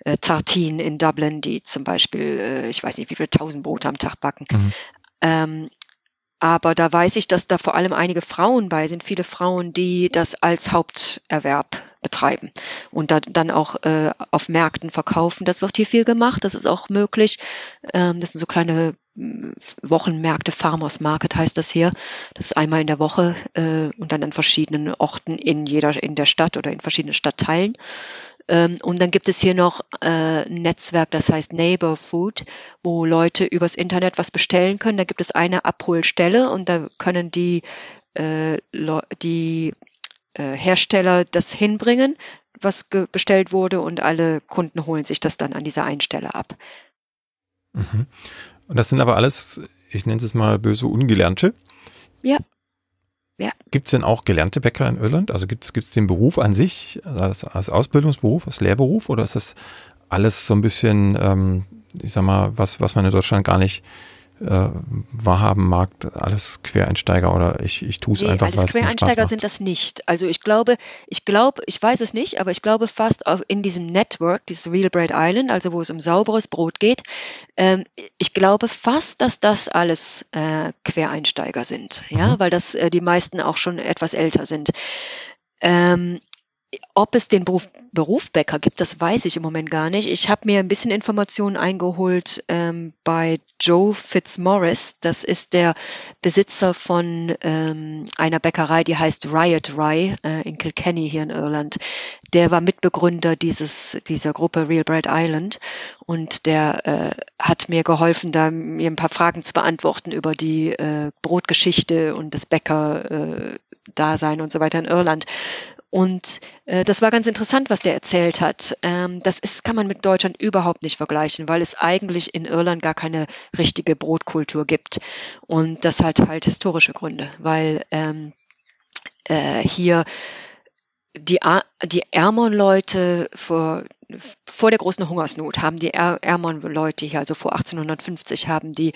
äh, Tartinen in Dublin, die zum Beispiel, äh, ich weiß nicht, wie viele tausend Brote am Tag backen. Mhm. Ähm, aber da weiß ich, dass da vor allem einige Frauen bei sind, viele Frauen, die das als Haupterwerb betreiben und da, dann auch äh, auf Märkten verkaufen. Das wird hier viel gemacht, das ist auch möglich. Ähm, das sind so kleine hm, Wochenmärkte, Farmers Market heißt das hier. Das ist einmal in der Woche äh, und dann an verschiedenen Orten in jeder in der Stadt oder in verschiedenen Stadtteilen. Ähm, und dann gibt es hier noch äh, ein Netzwerk, das heißt Neighbor Food, wo Leute übers Internet was bestellen können. Da gibt es eine Abholstelle und da können die, äh, die äh, Hersteller das hinbringen, was bestellt wurde und alle Kunden holen sich das dann an dieser einen Stelle ab. Mhm. Und das sind aber alles, ich nenne es mal böse Ungelernte. Ja. Ja. Gibt es denn auch gelernte Bäcker in Irland? Also gibt es den Beruf an sich als, als, Ausbildungsberuf, als Lehrberuf oder ist das alles so ein bisschen, ähm, ich sag mal, was, was man in Deutschland gar nicht äh, wahrhaben mag, alles Quereinsteiger oder ich, ich tue es nee, einfach. Alles Quereinsteiger sind das nicht. Also ich glaube, ich glaube, ich weiß es nicht, aber ich glaube fast auch in diesem Network, dieses Real Bread Island, also wo es um sauberes Brot geht, ähm, ich glaube fast, dass das alles äh, Quereinsteiger sind, ja, mhm. weil das äh, die meisten auch schon etwas älter sind. Ähm, ob es den Beruf, Beruf Bäcker gibt, das weiß ich im Moment gar nicht. Ich habe mir ein bisschen Informationen eingeholt ähm, bei Joe Fitzmaurice. Das ist der Besitzer von ähm, einer Bäckerei, die heißt Riot Rye äh, in Kilkenny hier in Irland. Der war Mitbegründer dieses, dieser Gruppe Real Bread Island und der äh, hat mir geholfen, da mir ein paar Fragen zu beantworten über die äh, Brotgeschichte und das Bäcker-Dasein äh, und so weiter in Irland. Und äh, das war ganz interessant, was der erzählt hat. Ähm, das ist, kann man mit Deutschland überhaupt nicht vergleichen, weil es eigentlich in Irland gar keine richtige Brotkultur gibt. Und das hat halt historische Gründe, weil ähm, äh, hier die, die ärmeren Leute vor, vor der großen Hungersnot haben die ärmeren Leute hier, also vor 1850, haben die,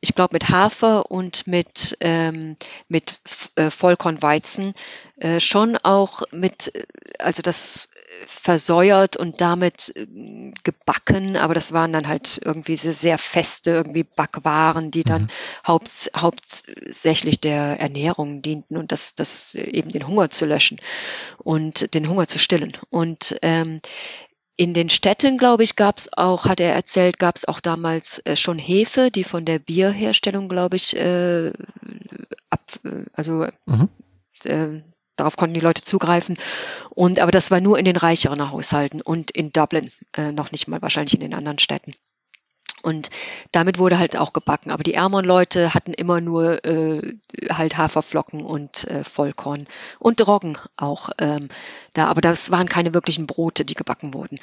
ich glaube, mit Hafer und mit, ähm, mit äh, Vollkornweizen äh, schon auch mit, äh, also das versäuert und damit äh, gebacken, aber das waren dann halt irgendwie sehr feste irgendwie Backwaren, die dann mhm. haupt, hauptsächlich der Ernährung dienten und das, das eben den Hunger zu löschen und den Hunger zu stillen. Und ähm, in den Städten, glaube ich, gab es auch, hat er erzählt, gab es auch damals äh, schon Hefe, die von der Bierherstellung, glaube ich, äh, ab, äh, also mhm. äh, darauf konnten die Leute zugreifen. Und aber das war nur in den reicheren Haushalten und in Dublin, äh, noch nicht mal wahrscheinlich in den anderen Städten. Und damit wurde halt auch gebacken. Aber die ärmeren Leute hatten immer nur äh, halt Haferflocken und äh, Vollkorn und Roggen auch ähm, da. Aber das waren keine wirklichen Brote, die gebacken wurden.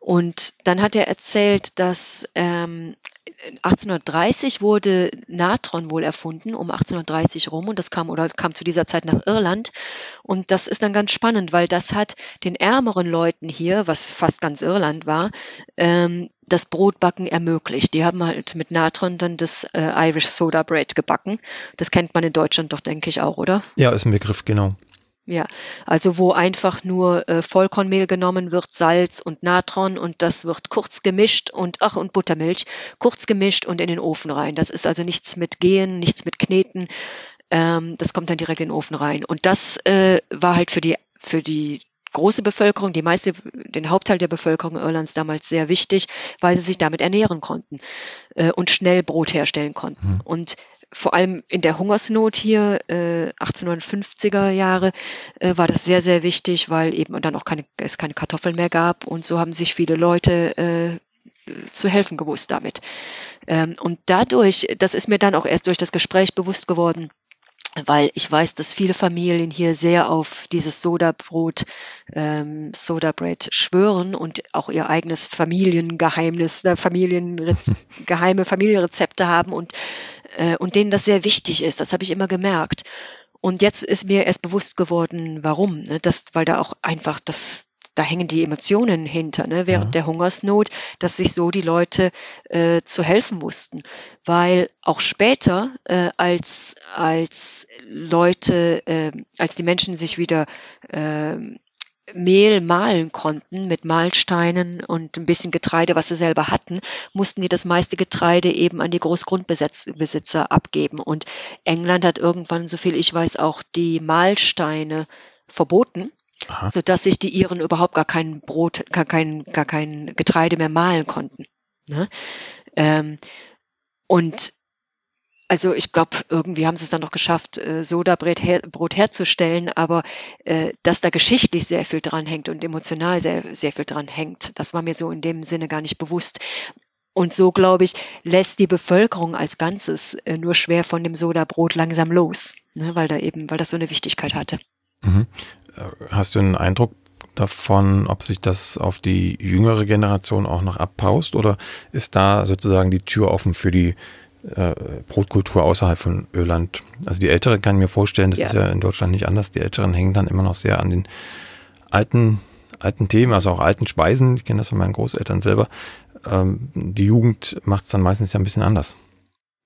Und dann hat er erzählt, dass ähm, 1830 wurde Natron wohl erfunden, um 1830 rum, und das kam oder kam zu dieser Zeit nach Irland. Und das ist dann ganz spannend, weil das hat den ärmeren Leuten hier, was fast ganz Irland war, ähm, das Brotbacken ermöglicht. Die haben halt mit Natron dann das äh, Irish Soda Bread gebacken. Das kennt man in Deutschland doch, denke ich, auch, oder? Ja, ist ein Begriff, genau. Ja, also wo einfach nur äh, Vollkornmehl genommen wird, Salz und Natron und das wird kurz gemischt und ach und Buttermilch kurz gemischt und in den Ofen rein. Das ist also nichts mit Gehen, nichts mit Kneten. Ähm, das kommt dann direkt in den Ofen rein. Und das äh, war halt für die für die große Bevölkerung, die meiste, den Hauptteil der Bevölkerung Irlands damals sehr wichtig, weil sie sich damit ernähren konnten äh, und schnell Brot herstellen konnten. Mhm. Und vor allem in der Hungersnot hier, äh, 1850er Jahre, äh, war das sehr, sehr wichtig, weil eben dann auch keine, es keine Kartoffeln mehr gab und so haben sich viele Leute äh, zu helfen gewusst damit. Ähm, und dadurch, das ist mir dann auch erst durch das Gespräch bewusst geworden, weil ich weiß, dass viele Familien hier sehr auf dieses Sodabrot, ähm, Sodabread schwören und auch ihr eigenes Familiengeheimnis, äh, Familienrez geheime Familienrezepte haben und äh, und denen das sehr wichtig ist. Das habe ich immer gemerkt. Und jetzt ist mir erst bewusst geworden, warum. Ne? Das, weil da auch einfach das, da hängen die Emotionen hinter, ne? während ja. der Hungersnot, dass sich so die Leute äh, zu helfen mussten. Weil auch später, äh, als, als Leute, äh, als die Menschen sich wieder äh, Mehl mahlen konnten mit Mahlsteinen und ein bisschen Getreide, was sie selber hatten, mussten die das meiste Getreide eben an die Großgrundbesitzer abgeben. Und England hat irgendwann, soviel ich weiß, auch die Mahlsteine verboten, Aha. sodass sich die Iren überhaupt gar kein Brot, gar kein, gar kein Getreide mehr mahlen konnten. Ne? Ähm, und also ich glaube, irgendwie haben sie es dann noch geschafft, äh, Sodabrot her, Brot herzustellen, aber äh, dass da geschichtlich sehr viel dran hängt und emotional sehr, sehr viel dran hängt, das war mir so in dem Sinne gar nicht bewusst. Und so, glaube ich, lässt die Bevölkerung als Ganzes äh, nur schwer von dem Sodabrot langsam los, ne, weil da eben, weil das so eine Wichtigkeit hatte. Mhm. Hast du einen Eindruck davon, ob sich das auf die jüngere Generation auch noch abpaust oder ist da sozusagen die Tür offen für die äh, Brotkultur außerhalb von Irland. Also die Älteren kann ich mir vorstellen, das ja. ist ja in Deutschland nicht anders. Die Älteren hängen dann immer noch sehr an den alten, alten Themen, also auch alten Speisen. Ich kenne das von meinen Großeltern selber. Ähm, die Jugend macht es dann meistens ja ein bisschen anders.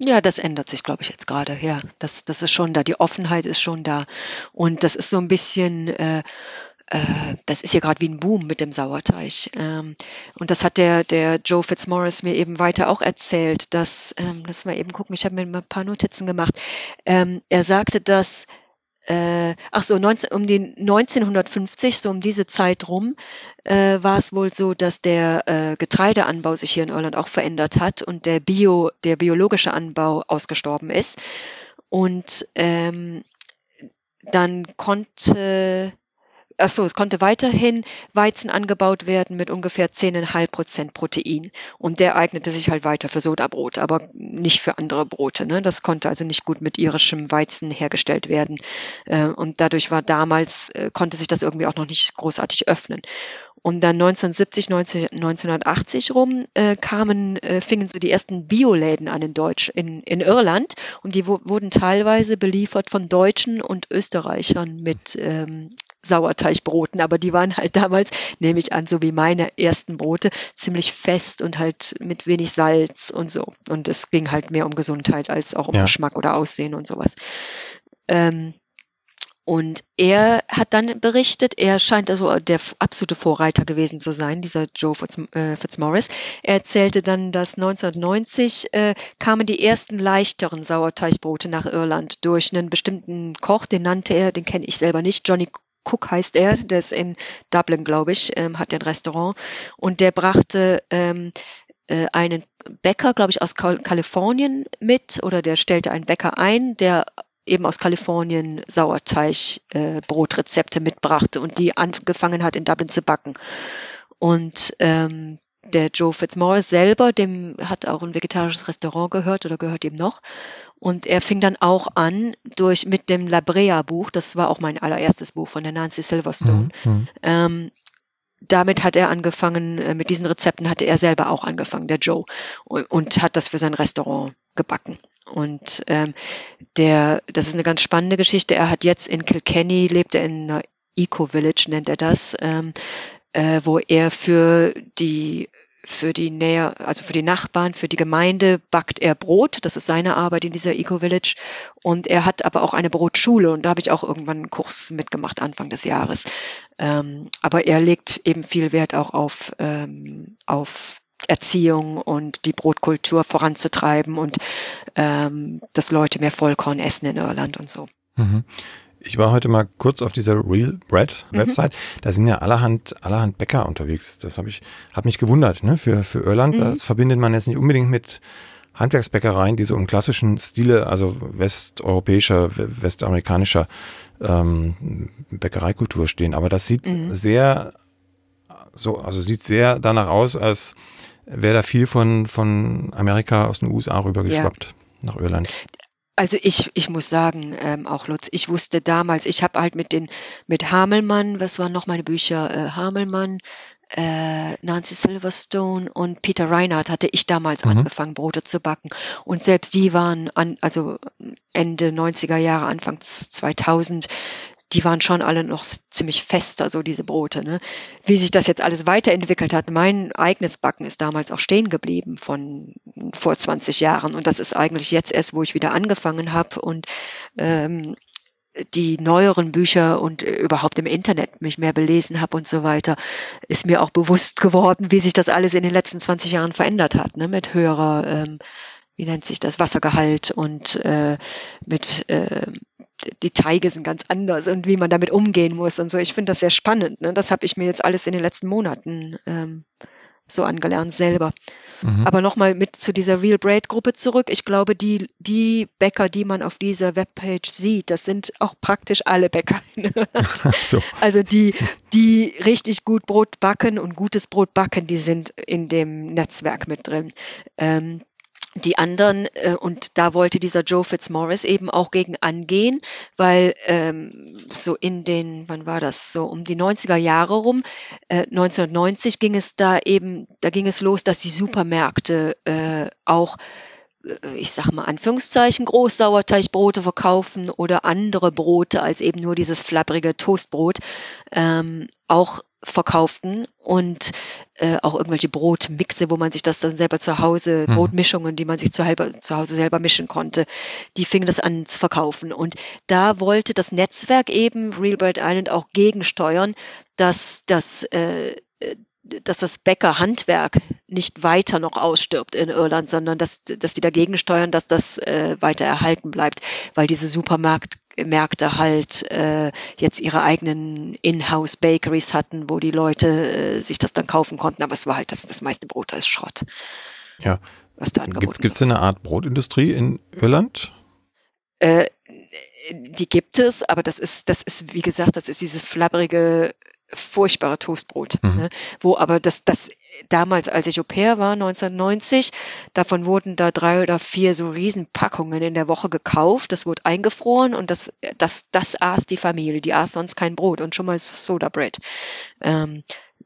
Ja, das ändert sich, glaube ich, jetzt gerade. Ja, das, das ist schon da. Die Offenheit ist schon da. Und das ist so ein bisschen äh, äh, das ist ja gerade wie ein Boom mit dem Sauerteig. Ähm, und das hat der, der Joe Fitzmaurice mir eben weiter auch erzählt, dass, ähm, lass mal eben gucken, ich habe mir ein paar Notizen gemacht. Ähm, er sagte, dass äh, ach so, 19, um die 1950, so um diese Zeit rum, äh, war es wohl so, dass der äh, Getreideanbau sich hier in Irland auch verändert hat und der Bio, der biologische Anbau ausgestorben ist. Und ähm, dann konnte Achso, es konnte weiterhin Weizen angebaut werden mit ungefähr 10,5 Prozent Protein. Und der eignete sich halt weiter für Sodabrot, aber nicht für andere Brote. Ne? Das konnte also nicht gut mit irischem Weizen hergestellt werden. Äh, und dadurch war damals, äh, konnte sich das irgendwie auch noch nicht großartig öffnen. Und dann 1970, 19, 1980 rum äh, kamen, äh, fingen so die ersten Bioläden an in Deutsch, in, in Irland. Und die wurden teilweise beliefert von Deutschen und Österreichern mit ähm, Sauerteigbroten, aber die waren halt damals, nehme ich an, so wie meine ersten Brote, ziemlich fest und halt mit wenig Salz und so. Und es ging halt mehr um Gesundheit als auch um ja. Geschmack oder Aussehen und sowas. Ähm, und er hat dann berichtet, er scheint also der absolute Vorreiter gewesen zu sein, dieser Joe Fitz, äh, Fitzmaurice. Er erzählte dann, dass 1990 äh, kamen die ersten leichteren Sauerteigbrote nach Irland durch einen bestimmten Koch, den nannte er, den kenne ich selber nicht, Johnny Cook heißt er, der ist in Dublin, glaube ich, ähm, hat ein Restaurant und der brachte ähm, äh, einen Bäcker, glaube ich, aus Kalifornien mit oder der stellte einen Bäcker ein, der eben aus Kalifornien Sauerteig-Brotrezepte äh, mitbrachte und die angefangen hat in Dublin zu backen. Und ähm, der Joe Fitzmaurice selber, dem hat auch ein vegetarisches Restaurant gehört oder gehört ihm noch. Und er fing dann auch an durch mit dem La Brea Buch, das war auch mein allererstes Buch von der Nancy Silverstone. Mhm. mhm. Ähm, damit hat er angefangen, äh, mit diesen Rezepten hatte er selber auch angefangen, der Joe, und, hat das für sein Restaurant gebacken. Und ähm, der, das ist eine ganz spannende Geschichte. Er hat jetzt in Kilkenny, lebt er in einer Eco-Village, nennt er das, ähm, äh, wo er für die für die Nähe, also für die Nachbarn, für die Gemeinde backt er Brot. Das ist seine Arbeit in dieser Eco-Village. Und er hat aber auch eine Brotschule und da habe ich auch irgendwann einen Kurs mitgemacht Anfang des Jahres. Ähm, aber er legt eben viel Wert auch auf, ähm, auf Erziehung und die Brotkultur voranzutreiben und ähm, dass Leute mehr Vollkorn essen in Irland und so. Mhm. Ich war heute mal kurz auf dieser Real Bread mhm. Website. Mhm. Da sind ja allerhand, allerhand Bäcker unterwegs. Das habe ich, habe mich gewundert, ne? Für, für Irland. Mhm. Das verbindet man jetzt nicht unbedingt mit Handwerksbäckereien, die so im klassischen Stile, also westeuropäischer, westamerikanischer ähm, Bäckereikultur stehen. Aber das sieht mhm. sehr, so, also sieht sehr danach aus, als wäre da viel von, von Amerika aus den USA rübergeschwappt ja. nach Irland. Also ich, ich muss sagen, ähm, auch Lutz, ich wusste damals, ich habe halt mit den mit Hamelmann, was waren noch meine Bücher, äh, Hamelmann, äh, Nancy Silverstone und Peter Reinhardt hatte ich damals mhm. angefangen, Brote zu backen. Und selbst die waren an, also Ende 90er Jahre, Anfang 2000, die waren schon alle noch ziemlich fest, also diese Brote. Ne? Wie sich das jetzt alles weiterentwickelt hat, mein eigenes Backen ist damals auch stehen geblieben von vor 20 Jahren. Und das ist eigentlich jetzt erst, wo ich wieder angefangen habe. Und ähm, die neueren Bücher und äh, überhaupt im Internet mich mehr belesen habe und so weiter, ist mir auch bewusst geworden, wie sich das alles in den letzten 20 Jahren verändert hat, ne? mit höherer, ähm, wie nennt sich das, Wassergehalt und äh, mit äh, die Teige sind ganz anders und wie man damit umgehen muss und so. Ich finde das sehr spannend. Ne? Das habe ich mir jetzt alles in den letzten Monaten ähm, so angelernt selber. Mhm. Aber nochmal mit zu dieser Real Braid Gruppe zurück. Ich glaube, die, die Bäcker, die man auf dieser Webpage sieht, das sind auch praktisch alle Bäcker. so. Also die, die richtig gut Brot backen und gutes Brot backen, die sind in dem Netzwerk mit drin. Ähm, die anderen, äh, und da wollte dieser Joe Fitzmaurice eben auch gegen angehen, weil ähm, so in den, wann war das, so um die 90er Jahre rum, äh, 1990 ging es da eben, da ging es los, dass die Supermärkte äh, auch äh, ich sage mal Anführungszeichen, Großsauerteigbrote verkaufen oder andere Brote als eben nur dieses flabbrige Toastbrot ähm, auch verkauften und äh, auch irgendwelche Brotmixe, wo man sich das dann selber zu Hause, mhm. Brotmischungen, die man sich zu, halber, zu Hause selber mischen konnte, die fingen das an zu verkaufen. Und da wollte das Netzwerk eben Real Bread Island auch gegensteuern, dass das äh, dass das Bäckerhandwerk nicht weiter noch ausstirbt in Irland, sondern dass, dass die dagegen steuern, dass das äh, weiter erhalten bleibt, weil diese Supermarkt Märkte halt äh, jetzt ihre eigenen In-house Bakeries hatten, wo die Leute äh, sich das dann kaufen konnten, aber es war halt das, das meiste Brot als Schrott. Ja. Was da angeboten Gibt es eine Art Brotindustrie in Irland? Äh, die gibt es, aber das ist, das ist, wie gesagt, das ist dieses flabbrige furchtbare Toastbrot. Mhm. Ne? Wo aber das, das damals, als ich Au pair war, 1990, davon wurden da drei oder vier so Riesenpackungen in der Woche gekauft. Das wurde eingefroren und das, das, das aß die Familie. Die aß sonst kein Brot und schon mal Soda Bread. Ähm,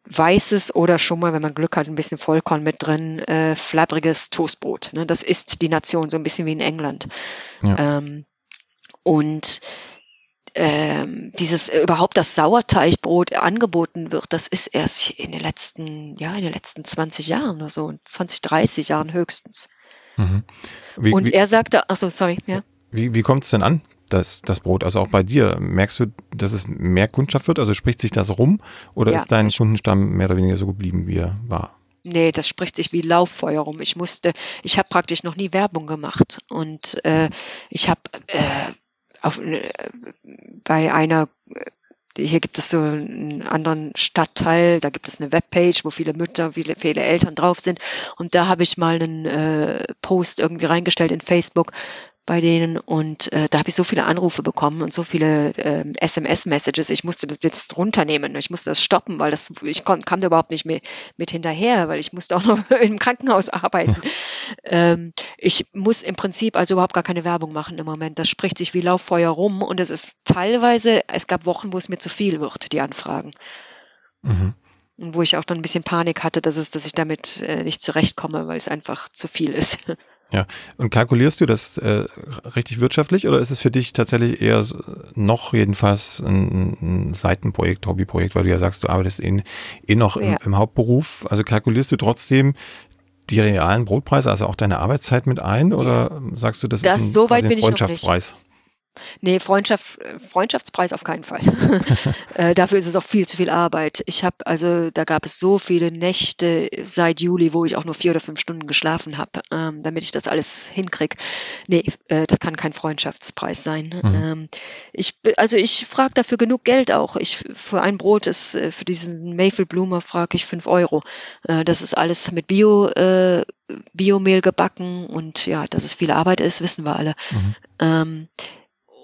weißes oder schon mal, wenn man Glück hat, ein bisschen Vollkorn mit drin, äh, flabbriges Toastbrot. Ne? Das ist die Nation, so ein bisschen wie in England. Ja. Ähm, und ähm, dieses äh, überhaupt das Sauerteigbrot angeboten wird, das ist erst in den letzten, ja, in den letzten 20 Jahren oder so, 20, 30 Jahren höchstens. Mhm. Wie, und wie, er sagte, ach so, sorry, ja. Wie, wie kommt es denn an, das, das Brot? Also auch bei dir, merkst du, dass es mehr Kundschaft wird? Also spricht sich das rum oder ja, ist dein Kundenstamm mehr oder weniger so geblieben, wie er war? Nee, das spricht sich wie Lauffeuer rum. Ich musste, ich habe praktisch noch nie Werbung gemacht und äh, ich habe äh, auf, äh, bei einer äh, hier gibt es so einen anderen Stadtteil, da gibt es eine Webpage, wo viele Mütter, viele, viele Eltern drauf sind. Und da habe ich mal einen äh, Post irgendwie reingestellt in Facebook, bei denen und äh, da habe ich so viele Anrufe bekommen und so viele äh, SMS-Messages. Ich musste das jetzt runternehmen, ich musste das stoppen, weil das ich kon, kam da überhaupt nicht mehr mit hinterher, weil ich musste auch noch im Krankenhaus arbeiten. ähm, ich muss im Prinzip also überhaupt gar keine Werbung machen im Moment. Das spricht sich wie Lauffeuer rum und es ist teilweise, es gab Wochen, wo es mir zu viel wird, die Anfragen. Mhm. Und wo ich auch dann ein bisschen Panik hatte, dass es, dass ich damit äh, nicht zurechtkomme, weil es einfach zu viel ist. Ja, und kalkulierst du das äh, richtig wirtschaftlich oder ist es für dich tatsächlich eher noch jedenfalls ein, ein Seitenprojekt, Hobbyprojekt, weil du ja sagst, du arbeitest eh, eh noch ja. im, im, Hauptberuf. Also kalkulierst du trotzdem die realen Brotpreise, also auch deine Arbeitszeit mit ein oder sagst du, das, das ist ein, so weit ein Freundschaftspreis? Nee, Freundschaft, Freundschaftspreis auf keinen Fall. äh, dafür ist es auch viel zu viel Arbeit. Ich habe, also da gab es so viele Nächte seit Juli, wo ich auch nur vier oder fünf Stunden geschlafen habe, ähm, damit ich das alles hinkrieg. Nee, äh, das kann kein Freundschaftspreis sein. Mhm. Ähm, ich, also ich frage dafür genug Geld auch. Ich, für ein Brot ist, äh, für diesen Mayfield-Blumer frage ich fünf Euro. Äh, das ist alles mit Bio, äh, Biomehl gebacken und ja, dass es viel Arbeit ist, wissen wir alle. Mhm. Ähm,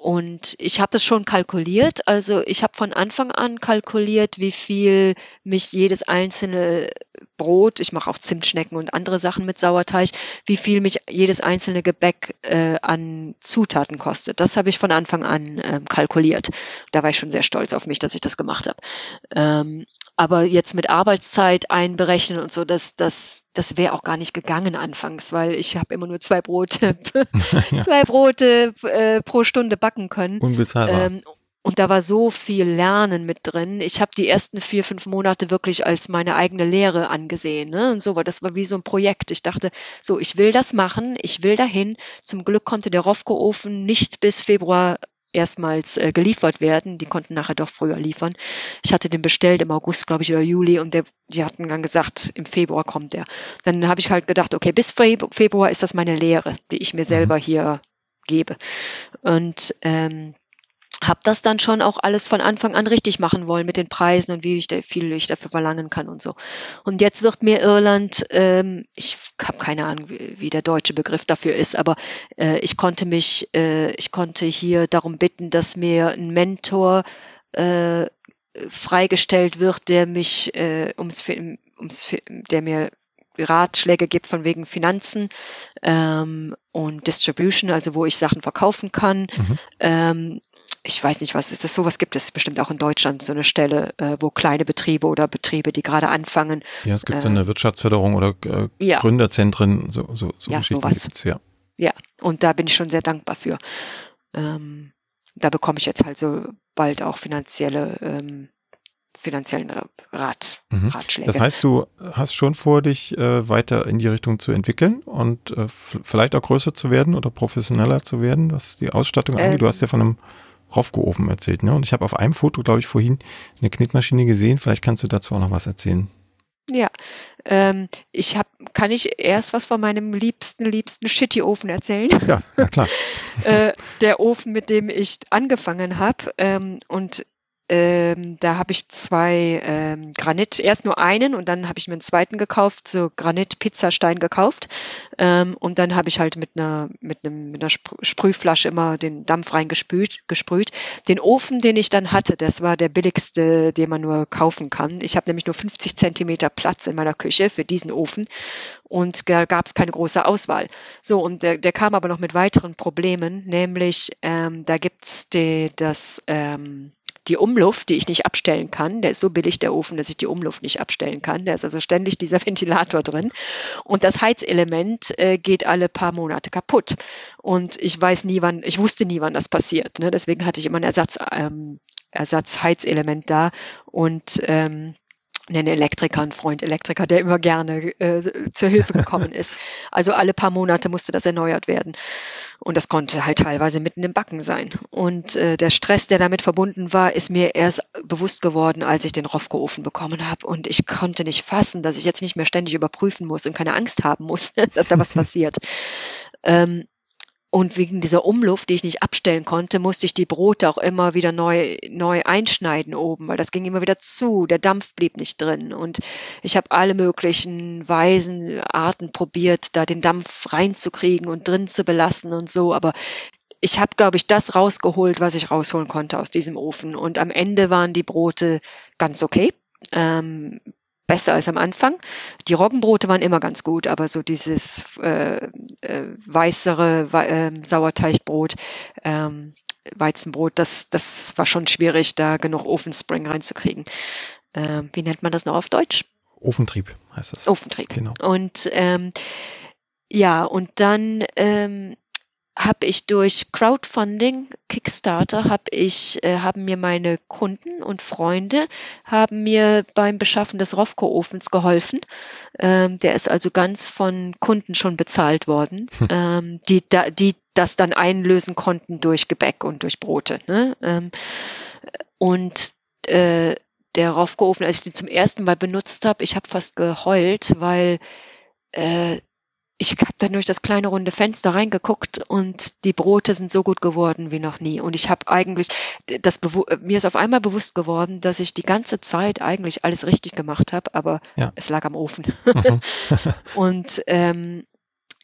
und ich habe das schon kalkuliert. Also ich habe von Anfang an kalkuliert, wie viel mich jedes einzelne Brot, ich mache auch Zimtschnecken und andere Sachen mit Sauerteig, wie viel mich jedes einzelne Gebäck äh, an Zutaten kostet. Das habe ich von Anfang an ähm, kalkuliert. Da war ich schon sehr stolz auf mich, dass ich das gemacht habe. Ähm, aber jetzt mit Arbeitszeit einberechnen und so, das, das, das wäre auch gar nicht gegangen anfangs, weil ich habe immer nur zwei Brote, zwei Brote äh, pro Stunde backen können. Unbezahlbar. Ähm, und da war so viel Lernen mit drin. Ich habe die ersten vier, fünf Monate wirklich als meine eigene Lehre angesehen. Ne? Und so war das war wie so ein Projekt. Ich dachte, so, ich will das machen, ich will dahin. Zum Glück konnte der Rofko-Ofen nicht bis Februar erstmals äh, geliefert werden. Die konnten nachher doch früher liefern. Ich hatte den bestellt im August, glaube ich, oder Juli und der, die hatten dann gesagt, im Februar kommt der. Dann habe ich halt gedacht, okay, bis Februar ist das meine Lehre, die ich mir selber mhm. hier gebe. Und ähm, habe das dann schon auch alles von Anfang an richtig machen wollen mit den Preisen und wie ich da, viel ich dafür verlangen kann und so. Und jetzt wird mir Irland, ähm, ich habe keine Ahnung, wie, wie, der deutsche Begriff dafür ist, aber äh, ich konnte mich, äh, ich konnte hier darum bitten, dass mir ein Mentor äh, freigestellt wird, der mich äh, ums, ums, der mir Ratschläge gibt von wegen Finanzen ähm, und Distribution, also wo ich Sachen verkaufen kann. Mhm. Ähm, ich weiß nicht, was ist das, sowas gibt es bestimmt auch in Deutschland, so eine Stelle, äh, wo kleine Betriebe oder Betriebe, die gerade anfangen. Ja, es gibt äh, so eine Wirtschaftsförderung oder äh, ja. Gründerzentren, so, so, so ja, sowas. ja. Ja, und da bin ich schon sehr dankbar für. Ähm, da bekomme ich jetzt halt so bald auch finanzielle ähm, finanziellen Rat, mhm. Ratschläge. Das heißt, du hast schon vor, dich äh, weiter in die Richtung zu entwickeln und äh, vielleicht auch größer zu werden oder professioneller zu werden, was die Ausstattung angeht. Du hast ja von einem Rofko-Ofen erzählt. Ne? Und ich habe auf einem Foto, glaube ich, vorhin eine Knitmaschine gesehen. Vielleicht kannst du dazu auch noch was erzählen. Ja, ähm, ich habe, kann ich erst was von meinem liebsten, liebsten Shitty-Ofen erzählen? Ja, ja klar. äh, der Ofen, mit dem ich angefangen habe. Ähm, und ähm, da habe ich zwei ähm, Granit, erst nur einen und dann habe ich mir einen zweiten gekauft, so Granit-Pizzastein gekauft. Ähm, und dann habe ich halt mit einer, mit, einem, mit einer Sprühflasche immer den Dampf reingespült, gesprüht. Den Ofen, den ich dann hatte, das war der billigste, den man nur kaufen kann. Ich habe nämlich nur 50 Zentimeter Platz in meiner Küche für diesen Ofen und da gab es keine große Auswahl. So, und der, der kam aber noch mit weiteren Problemen, nämlich ähm, da gibt's die, das ähm, die Umluft, die ich nicht abstellen kann. Der ist so billig, der Ofen, dass ich die Umluft nicht abstellen kann. Da ist also ständig dieser Ventilator drin. Und das Heizelement äh, geht alle paar Monate kaputt. Und ich weiß nie, wann, ich wusste nie, wann das passiert. Ne? Deswegen hatte ich immer ein Ersatz, ähm, Ersatzheizelement da. Und ähm, einen Elektriker, einen Freund Elektriker, der immer gerne äh, zur Hilfe gekommen ist. Also alle paar Monate musste das erneuert werden. Und das konnte halt teilweise mitten im Backen sein. Und äh, der Stress, der damit verbunden war, ist mir erst bewusst geworden, als ich den Rofko-Ofen bekommen habe. Und ich konnte nicht fassen, dass ich jetzt nicht mehr ständig überprüfen muss und keine Angst haben muss, dass da was passiert. Ähm, und wegen dieser Umluft, die ich nicht abstellen konnte, musste ich die Brote auch immer wieder neu, neu einschneiden oben, weil das ging immer wieder zu. Der Dampf blieb nicht drin. Und ich habe alle möglichen Weisen, Arten probiert, da den Dampf reinzukriegen und drin zu belassen und so. Aber ich habe, glaube ich, das rausgeholt, was ich rausholen konnte aus diesem Ofen. Und am Ende waren die Brote ganz okay. Ähm, besser als am Anfang. Die Roggenbrote waren immer ganz gut, aber so dieses äh, äh, weißere äh, Sauerteigbrot, ähm, Weizenbrot, das, das war schon schwierig, da genug Ofenspring reinzukriegen. Ähm, wie nennt man das noch auf Deutsch? Ofentrieb heißt es. Ofentrieb. Genau. Und ähm, ja, und dann ähm, habe ich durch Crowdfunding, Kickstarter, habe ich, äh, haben mir meine Kunden und Freunde haben mir beim Beschaffen des Rofco-Ofens geholfen. Ähm, der ist also ganz von Kunden schon bezahlt worden, hm. ähm, die, da, die das dann einlösen konnten durch Gebäck und durch Brote. Ne? Ähm, und äh, der Rofco-Ofen, als ich den zum ersten Mal benutzt habe, ich habe fast geheult, weil äh, ich habe dann durch das kleine runde Fenster reingeguckt und die Brote sind so gut geworden wie noch nie. Und ich habe eigentlich, das mir ist auf einmal bewusst geworden, dass ich die ganze Zeit eigentlich alles richtig gemacht habe, aber ja. es lag am Ofen. Mhm. und ähm,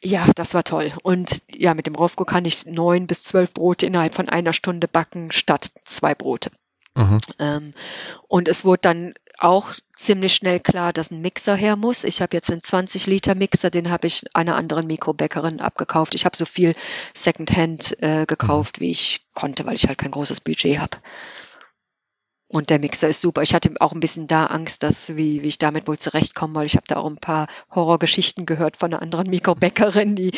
ja, das war toll. Und ja, mit dem Rofko kann ich neun bis zwölf Brote innerhalb von einer Stunde backen statt zwei Brote. Mhm. Ähm, und es wurde dann auch ziemlich schnell klar, dass ein Mixer her muss. Ich habe jetzt einen 20 Liter Mixer, den habe ich einer anderen Mikrobäckerin abgekauft. Ich habe so viel Secondhand äh, gekauft, mhm. wie ich konnte, weil ich halt kein großes Budget habe. Und der Mixer ist super. Ich hatte auch ein bisschen da Angst, dass wie, wie ich damit wohl zurechtkomme, weil ich habe da auch ein paar Horrorgeschichten gehört von einer anderen Mikrobäckerin, die,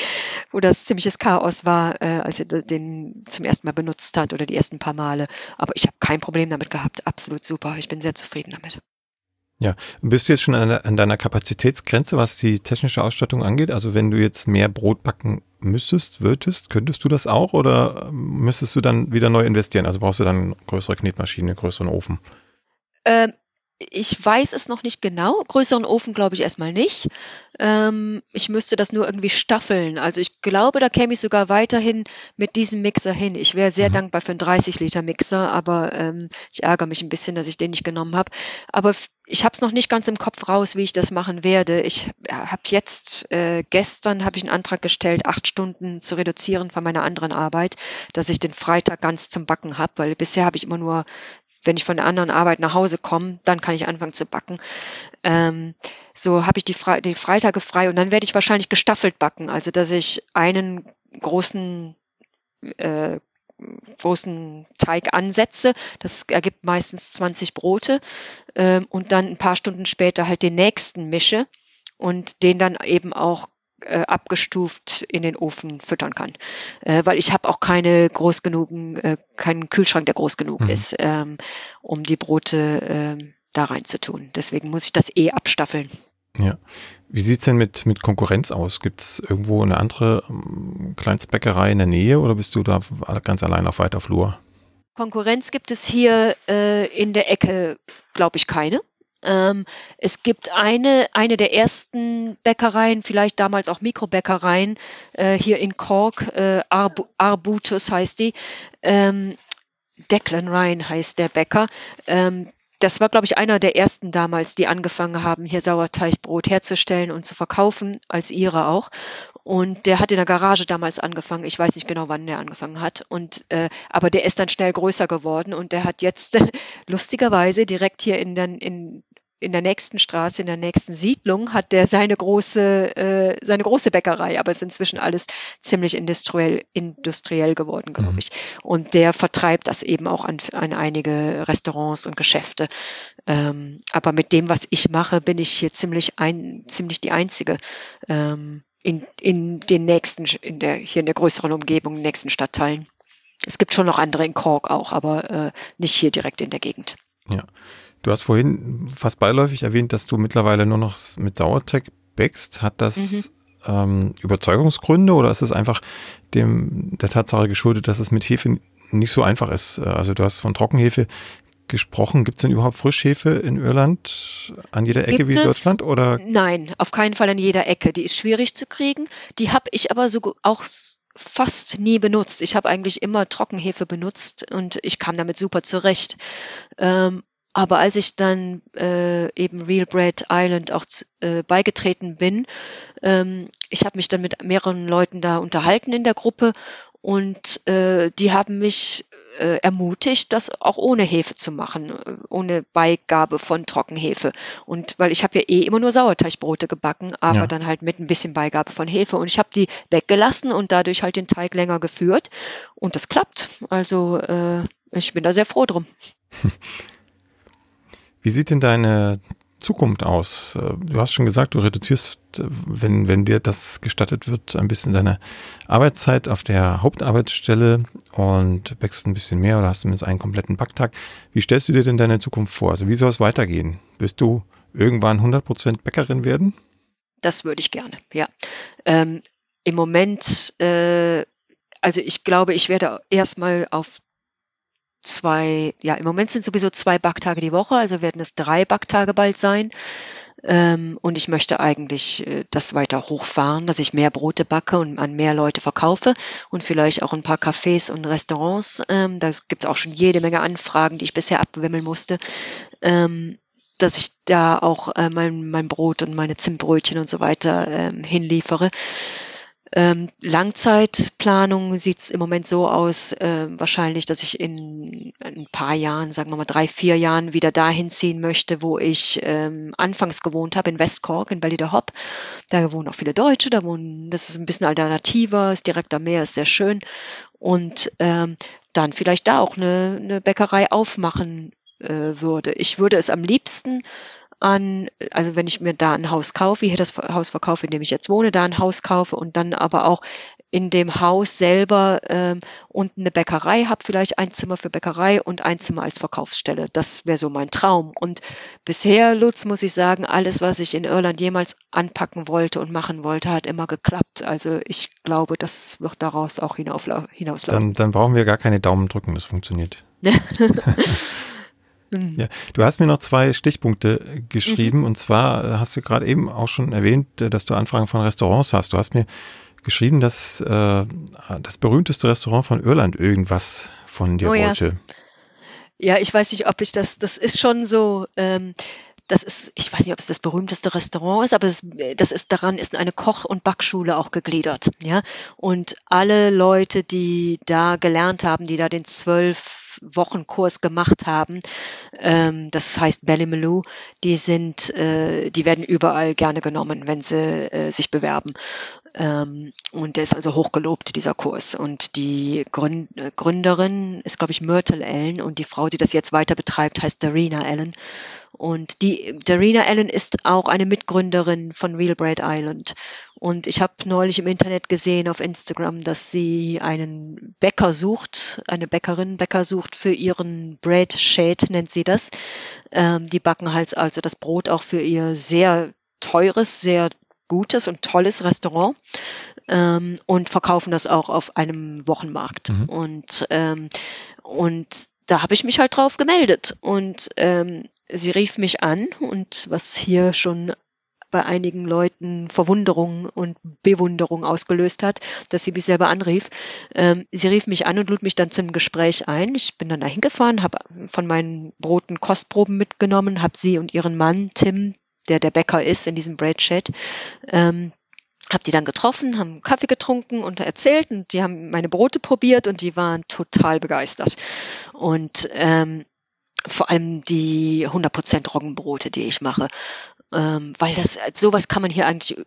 wo das ziemliches Chaos war, äh, als sie den zum ersten Mal benutzt hat oder die ersten paar Male. Aber ich habe kein Problem damit gehabt. Absolut super. Ich bin sehr zufrieden damit. Ja, bist du jetzt schon an, an, deiner Kapazitätsgrenze, was die technische Ausstattung angeht? Also wenn du jetzt mehr Brot backen müsstest, würdest, könntest du das auch oder müsstest du dann wieder neu investieren? Also brauchst du dann größere Knetmaschine, größeren Ofen? Ähm, ich weiß es noch nicht genau. Größeren Ofen glaube ich erstmal nicht. Ähm, ich müsste das nur irgendwie staffeln. Also ich glaube, da käme ich sogar weiterhin mit diesem Mixer hin. Ich wäre sehr mhm. dankbar für einen 30-Liter-Mixer, aber ähm, ich ärgere mich ein bisschen, dass ich den nicht genommen habe. Aber ich habe es noch nicht ganz im Kopf raus, wie ich das machen werde. Ich habe jetzt, äh, gestern habe ich einen Antrag gestellt, acht Stunden zu reduzieren von meiner anderen Arbeit, dass ich den Freitag ganz zum Backen habe, weil bisher habe ich immer nur wenn ich von der anderen Arbeit nach Hause komme, dann kann ich anfangen zu backen. Ähm, so habe ich die, Fre die Freitage frei und dann werde ich wahrscheinlich gestaffelt backen, also dass ich einen großen äh, großen Teig ansetze. Das ergibt meistens 20 Brote ähm, und dann ein paar Stunden später halt den nächsten mische und den dann eben auch äh, abgestuft in den Ofen füttern kann. Äh, weil ich habe auch keine groß genugen, äh, keinen Kühlschrank, der groß genug mhm. ist, ähm, um die Brote ähm, da rein zu tun. Deswegen muss ich das eh abstaffeln. Ja. Wie sieht's denn mit, mit Konkurrenz aus? Gibt's irgendwo eine andere ähm, Kleinstbäckerei in der Nähe oder bist du da ganz allein auf weiter Flur? Konkurrenz gibt es hier äh, in der Ecke, glaube ich, keine. Ähm, es gibt eine, eine der ersten Bäckereien, vielleicht damals auch Mikrobäckereien, äh, hier in Cork, äh, Arb Arbutus heißt die. Ähm, Declan Ryan heißt der Bäcker. Ähm, das war, glaube ich, einer der ersten damals, die angefangen haben, hier Sauerteigbrot herzustellen und zu verkaufen, als ihre auch. Und der hat in der Garage damals angefangen. Ich weiß nicht genau, wann der angefangen hat. Und äh, aber der ist dann schnell größer geworden und der hat jetzt lustigerweise direkt hier in, den, in in der nächsten Straße, in der nächsten Siedlung hat der seine große, äh, seine große Bäckerei, aber es ist inzwischen alles ziemlich industriell, industriell geworden, glaube mhm. ich. Und der vertreibt das eben auch an, an einige Restaurants und Geschäfte. Ähm, aber mit dem, was ich mache, bin ich hier ziemlich ein, ziemlich die einzige. Ähm, in, in den nächsten, in der, hier in der größeren Umgebung, in den nächsten Stadtteilen. Es gibt schon noch andere in Cork auch, aber äh, nicht hier direkt in der Gegend. Ja. Du hast vorhin fast beiläufig erwähnt, dass du mittlerweile nur noch mit Sauerteig bäckst. Hat das mhm. ähm, Überzeugungsgründe oder ist es einfach dem der Tatsache geschuldet, dass es mit Hefe nicht so einfach ist? Also du hast von Trockenhefe gesprochen. Gibt es denn überhaupt Frischhefe in Irland an jeder Ecke Gibt wie in Deutschland? Oder? Nein, auf keinen Fall an jeder Ecke. Die ist schwierig zu kriegen. Die habe ich aber so auch fast nie benutzt. Ich habe eigentlich immer Trockenhefe benutzt und ich kam damit super zurecht. Ähm, aber als ich dann äh, eben Real Bread Island auch äh, beigetreten bin, ähm, ich habe mich dann mit mehreren Leuten da unterhalten in der Gruppe und äh, die haben mich äh, ermutigt, das auch ohne Hefe zu machen, äh, ohne Beigabe von Trockenhefe. Und weil ich habe ja eh immer nur Sauerteigbrote gebacken, aber ja. dann halt mit ein bisschen Beigabe von Hefe. Und ich habe die weggelassen und dadurch halt den Teig länger geführt. Und das klappt. Also äh, ich bin da sehr froh drum. Wie sieht denn deine Zukunft aus? Du hast schon gesagt, du reduzierst, wenn, wenn dir das gestattet wird, ein bisschen deine Arbeitszeit auf der Hauptarbeitsstelle und wächst ein bisschen mehr oder hast zumindest einen kompletten Backtag. Wie stellst du dir denn deine Zukunft vor? Also wie soll es weitergehen? Wirst du irgendwann 100% Bäckerin werden? Das würde ich gerne, ja. Ähm, Im Moment, äh, also ich glaube, ich werde erstmal auf zwei, ja, im Moment sind sowieso zwei Backtage die Woche, also werden es drei Backtage bald sein. Ähm, und ich möchte eigentlich äh, das weiter hochfahren, dass ich mehr Brote backe und an mehr Leute verkaufe und vielleicht auch ein paar Cafés und Restaurants. Ähm, da gibt es auch schon jede Menge Anfragen, die ich bisher abwimmeln musste. Ähm, dass ich da auch äh, mein, mein Brot und meine Zimtbrötchen und so weiter ähm, hinliefere. Ähm, Langzeitplanung sieht es im Moment so aus, äh, wahrscheinlich, dass ich in ein paar Jahren, sagen wir mal drei, vier Jahren, wieder dahin ziehen möchte, wo ich ähm, anfangs gewohnt habe, in West Cork, in Ballyderhop. Da wohnen auch viele Deutsche, da wohnen, das ist ein bisschen alternativer, ist direkt am Meer, ist sehr schön. Und ähm, dann vielleicht da auch eine, eine Bäckerei aufmachen äh, würde. Ich würde es am liebsten an, also wenn ich mir da ein Haus kaufe, hier das Haus verkaufe, in dem ich jetzt wohne, da ein Haus kaufe und dann aber auch in dem Haus selber ähm, unten eine Bäckerei habe, vielleicht ein Zimmer für Bäckerei und ein Zimmer als Verkaufsstelle. Das wäre so mein Traum. Und bisher, Lutz, muss ich sagen, alles, was ich in Irland jemals anpacken wollte und machen wollte, hat immer geklappt. Also ich glaube, das wird daraus auch hinauslaufen. Dann, dann brauchen wir gar keine Daumen drücken, das funktioniert. Mhm. Ja, du hast mir noch zwei Stichpunkte geschrieben mhm. und zwar hast du gerade eben auch schon erwähnt, dass du Anfragen von Restaurants hast. Du hast mir geschrieben, dass äh, das berühmteste Restaurant von Irland irgendwas von dir oh, wollte. Ja. ja. ich weiß nicht, ob ich das, das ist schon so, ähm, das ist, ich weiß nicht, ob es das berühmteste Restaurant ist, aber es, das ist daran ist eine Koch- und Backschule auch gegliedert, ja. Und alle Leute, die da gelernt haben, die da den zwölf Wochen Kurs gemacht haben, ähm, das heißt Ballymaloo, die sind, äh, die werden überall gerne genommen, wenn sie äh, sich bewerben. Ähm, und der ist also hochgelobt, dieser Kurs. Und die äh, Gründerin ist, glaube ich, Myrtle Allen und die Frau, die das jetzt weiter betreibt, heißt Darina Allen. Und die Darina Allen ist auch eine Mitgründerin von Real Bread Island. Und ich habe neulich im Internet gesehen auf Instagram, dass sie einen Bäcker sucht, eine Bäckerin, Bäcker sucht für ihren Bread Shade, nennt sie das. Ähm, die backen halt also das Brot auch für ihr sehr teures, sehr gutes und tolles Restaurant ähm, und verkaufen das auch auf einem Wochenmarkt. Mhm. Und, ähm, und da habe ich mich halt drauf gemeldet. Und ähm, sie rief mich an und was hier schon bei einigen Leuten Verwunderung und Bewunderung ausgelöst hat, dass sie mich selber anrief. Ähm, sie rief mich an und lud mich dann zum Gespräch ein. Ich bin dann dahin gefahren, habe von meinen Broten Kostproben mitgenommen, habe sie und ihren Mann Tim, der der Bäcker ist in diesem Bread Chat, ähm, habe die dann getroffen, haben Kaffee getrunken und erzählt und die haben meine Brote probiert und die waren total begeistert. Und ähm, vor allem die 100% Roggenbrote, die ich mache, ähm, weil das sowas kann man hier eigentlich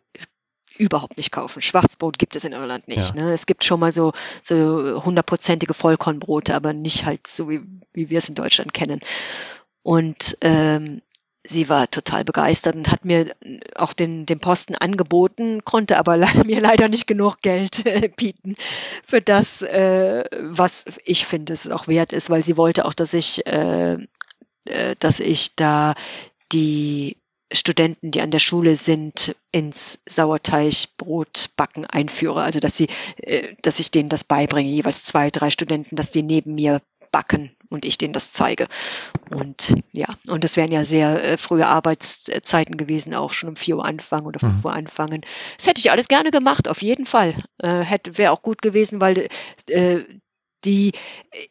überhaupt nicht kaufen. Schwarzbrot gibt es in Irland nicht. Ja. Ne? Es gibt schon mal so so hundertprozentige Vollkornbrote, aber nicht halt so wie, wie wir es in Deutschland kennen. Und ähm, sie war total begeistert und hat mir auch den, den Posten angeboten, konnte aber mir leider nicht genug Geld äh, bieten für das, äh, was ich finde es auch wert ist, weil sie wollte auch, dass ich, äh, äh, dass ich da die Studenten, die an der Schule sind, ins Sauerteigbrotbacken einführe. Also dass sie, äh, dass ich denen das beibringe, jeweils zwei, drei Studenten, dass die neben mir backen und ich denen das zeige. Und ja, und das wären ja sehr äh, frühe Arbeitszeiten gewesen, auch schon um vier Uhr anfangen oder fünf mhm. Uhr anfangen. Das hätte ich alles gerne gemacht, auf jeden Fall. Äh, hätte wäre auch gut gewesen, weil äh, die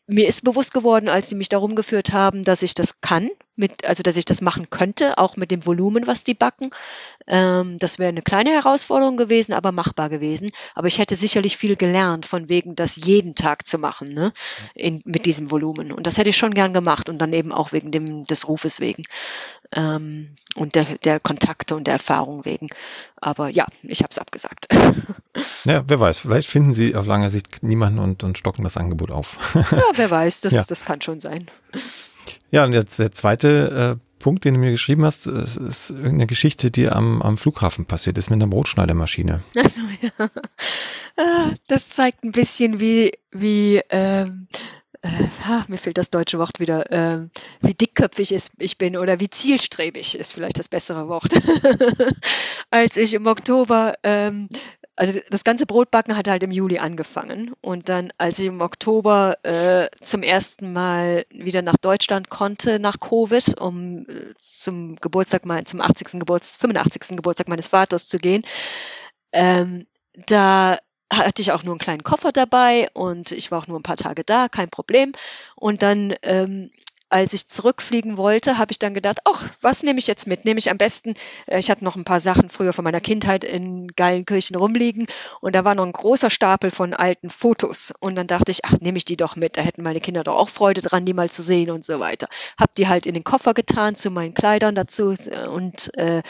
mir ist bewusst geworden, als sie mich darum geführt haben, dass ich das kann, mit, also dass ich das machen könnte, auch mit dem Volumen, was die backen. Ähm, das wäre eine kleine Herausforderung gewesen, aber machbar gewesen. Aber ich hätte sicherlich viel gelernt, von wegen das jeden Tag zu machen, ne? In, mit diesem Volumen. Und das hätte ich schon gern gemacht und dann eben auch wegen dem, des Rufes wegen ähm, und der, der Kontakte und der Erfahrung wegen. Aber ja, ich habe es abgesagt. Ja, wer weiß, vielleicht finden sie auf lange Sicht niemanden und, und stocken das Angebot auf. Ja, wer weiß, das, ja. das kann schon sein. Ja, und jetzt der zweite äh, Punkt, den du mir geschrieben hast, ist, ist irgendeine Geschichte, die am, am Flughafen passiert ist mit einer Brotschneidemaschine. Also, ja. Ah, das zeigt ein bisschen, wie, wie ähm, äh, mir fehlt das deutsche Wort wieder, äh, wie dickköpfig ich bin oder wie zielstrebig ist vielleicht das bessere Wort. Als ich im Oktober ähm, also das ganze Brotbacken hat halt im Juli angefangen und dann, als ich im Oktober äh, zum ersten Mal wieder nach Deutschland konnte nach Covid, um äh, zum Geburtstag mein, zum 80. Geburtstag, 85. Geburtstag meines Vaters zu gehen, ähm, da hatte ich auch nur einen kleinen Koffer dabei und ich war auch nur ein paar Tage da, kein Problem. Und dann ähm, als ich zurückfliegen wollte, habe ich dann gedacht, ach, was nehme ich jetzt mit? Nehme ich am besten, äh, ich hatte noch ein paar Sachen früher von meiner Kindheit in Geilenkirchen rumliegen und da war noch ein großer Stapel von alten Fotos. Und dann dachte ich, ach, nehme ich die doch mit, da hätten meine Kinder doch auch Freude dran, die mal zu sehen und so weiter. Hab die halt in den Koffer getan, zu meinen Kleidern dazu äh, und äh,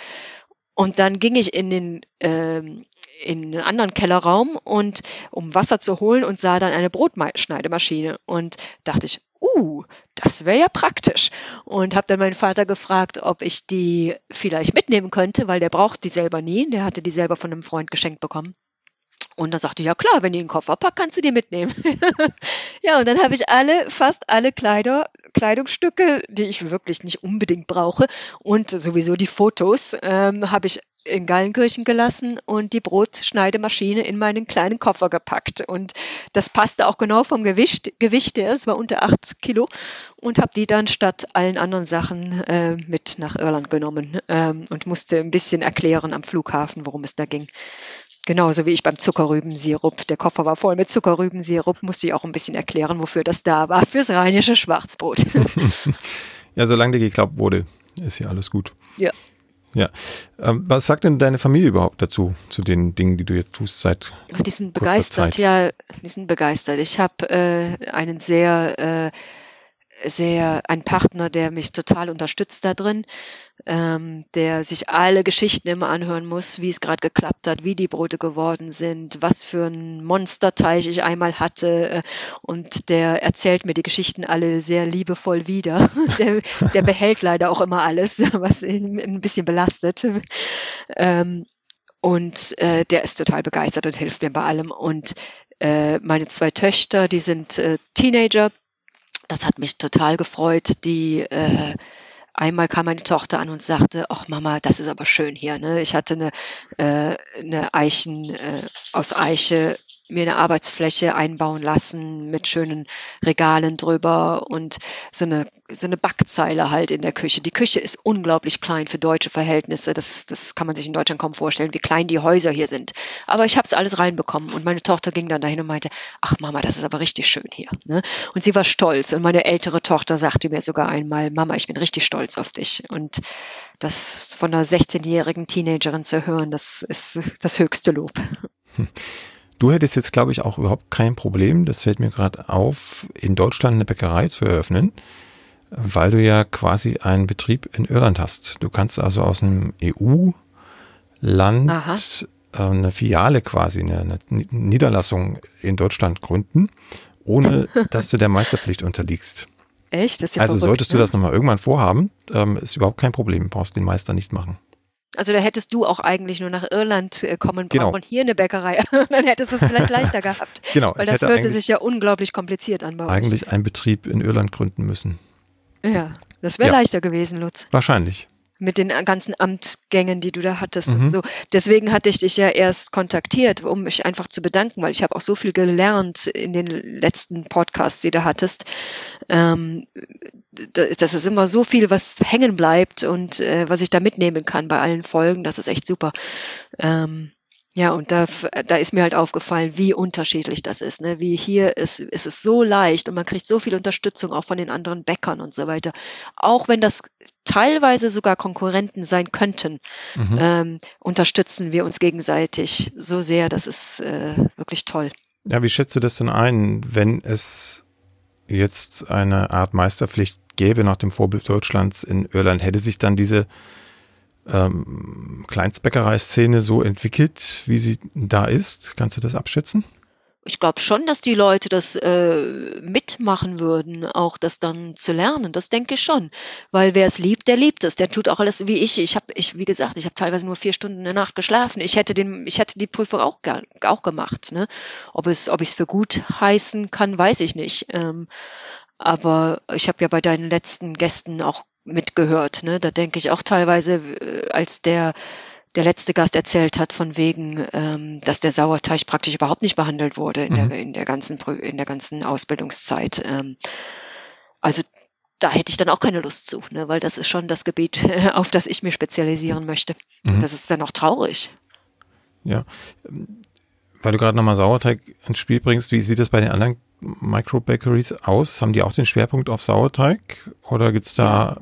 und dann ging ich in den ähm, in einen anderen Kellerraum und um Wasser zu holen und sah dann eine Brotschneidemaschine und dachte ich, uh, das wäre ja praktisch. Und habe dann meinen Vater gefragt, ob ich die vielleicht mitnehmen könnte, weil der braucht die selber nie. Der hatte die selber von einem Freund geschenkt bekommen. Und dann sagte, ja klar, wenn die den Koffer packt, kannst du die mitnehmen. ja, und dann habe ich alle, fast alle Kleider, Kleidungsstücke, die ich wirklich nicht unbedingt brauche und sowieso die Fotos, ähm, habe ich in Gallenkirchen gelassen und die Brotschneidemaschine in meinen kleinen Koffer gepackt. Und das passte auch genau vom Gewicht, Gewicht her, es war unter acht Kilo und habe die dann statt allen anderen Sachen äh, mit nach Irland genommen ähm, und musste ein bisschen erklären am Flughafen, worum es da ging. Genauso wie ich beim Zuckerrübensirup. Der Koffer war voll mit Zuckerrübensirup, musste ich auch ein bisschen erklären, wofür das da war. Fürs rheinische Schwarzbrot. ja, solange dir geglaubt wurde, ist ja alles gut. Ja. Ja. Ähm, was sagt denn deine Familie überhaupt dazu, zu den Dingen, die du jetzt tust seit Ach, Die sind begeistert, Zeit? ja, die sind begeistert. Ich habe äh, einen sehr äh, sehr ein Partner, der mich total unterstützt da drin, ähm, der sich alle Geschichten immer anhören muss, wie es gerade geklappt hat, wie die Brote geworden sind, was für ein Monsterteich ich einmal hatte. Äh, und der erzählt mir die Geschichten alle sehr liebevoll wieder. Der, der behält leider auch immer alles, was ihn ein bisschen belastet. Ähm, und äh, der ist total begeistert und hilft mir bei allem. Und äh, meine zwei Töchter, die sind äh, Teenager das hat mich total gefreut. Die äh, einmal kam meine Tochter an und sagte, ach Mama, das ist aber schön hier. Ne? Ich hatte eine, äh, eine Eichen äh, aus Eiche mir eine Arbeitsfläche einbauen lassen mit schönen Regalen drüber und so eine, so eine Backzeile halt in der Küche. Die Küche ist unglaublich klein für deutsche Verhältnisse. Das, das kann man sich in Deutschland kaum vorstellen, wie klein die Häuser hier sind. Aber ich habe es alles reinbekommen und meine Tochter ging dann dahin und meinte, ach Mama, das ist aber richtig schön hier. Ne? Und sie war stolz und meine ältere Tochter sagte mir sogar einmal, Mama, ich bin richtig stolz auf dich. Und das von einer 16-jährigen Teenagerin zu hören, das ist das höchste Lob. Du hättest jetzt, glaube ich, auch überhaupt kein Problem, das fällt mir gerade auf, in Deutschland eine Bäckerei zu eröffnen, weil du ja quasi einen Betrieb in Irland hast. Du kannst also aus einem EU-Land äh, eine Filiale quasi, eine, Niederlassung in Deutschland gründen, ohne dass du der Meisterpflicht unterliegst. Echt? Ja also verrückt, solltest du ne? das nochmal irgendwann vorhaben, ähm, ist überhaupt kein Problem, brauchst den Meister nicht machen. Also da hättest du auch eigentlich nur nach Irland äh, kommen brauchen genau. und hier eine Bäckerei. Dann hättest du es vielleicht leichter gehabt. Genau. Weil das hörte sich ja unglaublich kompliziert an bei Eigentlich einen Betrieb in Irland gründen müssen. Ja, das wäre ja. leichter gewesen, Lutz. Wahrscheinlich mit den ganzen Amtgängen, die du da hattest mhm. und so. Deswegen hatte ich dich ja erst kontaktiert, um mich einfach zu bedanken, weil ich habe auch so viel gelernt in den letzten Podcasts, die du hattest. Ähm, das ist immer so viel, was hängen bleibt und äh, was ich da mitnehmen kann bei allen Folgen. Das ist echt super. Ähm, ja, und da, da ist mir halt aufgefallen, wie unterschiedlich das ist. Ne? Wie hier ist, ist es so leicht und man kriegt so viel Unterstützung auch von den anderen Bäckern und so weiter. Auch wenn das teilweise sogar Konkurrenten sein könnten, mhm. ähm, unterstützen wir uns gegenseitig so sehr. Das ist äh, wirklich toll. Ja, wie schätzt du das denn ein, wenn es jetzt eine Art Meisterpflicht gäbe nach dem Vorbild Deutschlands in Irland? Hätte sich dann diese ähm, Kleinstbäckerei-Szene so entwickelt, wie sie da ist? Kannst du das abschätzen? Ich glaube schon, dass die Leute das äh, mitmachen würden, auch das dann zu lernen. Das denke ich schon, weil wer es liebt, der liebt es. Der tut auch alles wie ich. Ich habe, ich wie gesagt, ich habe teilweise nur vier Stunden in der Nacht geschlafen. Ich hätte den, ich hätte die Prüfung auch auch gemacht. Ne? Ob es, ob ich es für gut heißen kann, weiß ich nicht. Ähm, aber ich habe ja bei deinen letzten Gästen auch mitgehört. Ne? Da denke ich auch teilweise, äh, als der der letzte Gast erzählt hat von wegen, ähm, dass der Sauerteig praktisch überhaupt nicht behandelt wurde in, mhm. der, in der ganzen in der ganzen Ausbildungszeit. Ähm, also da hätte ich dann auch keine Lust zu, ne? weil das ist schon das Gebiet, auf das ich mich spezialisieren möchte. Mhm. Das ist dann auch traurig. Ja, weil du gerade nochmal Sauerteig ins Spiel bringst, wie sieht das bei den anderen Micro-Bakeries aus? Haben die auch den Schwerpunkt auf Sauerteig oder gibt es da ja.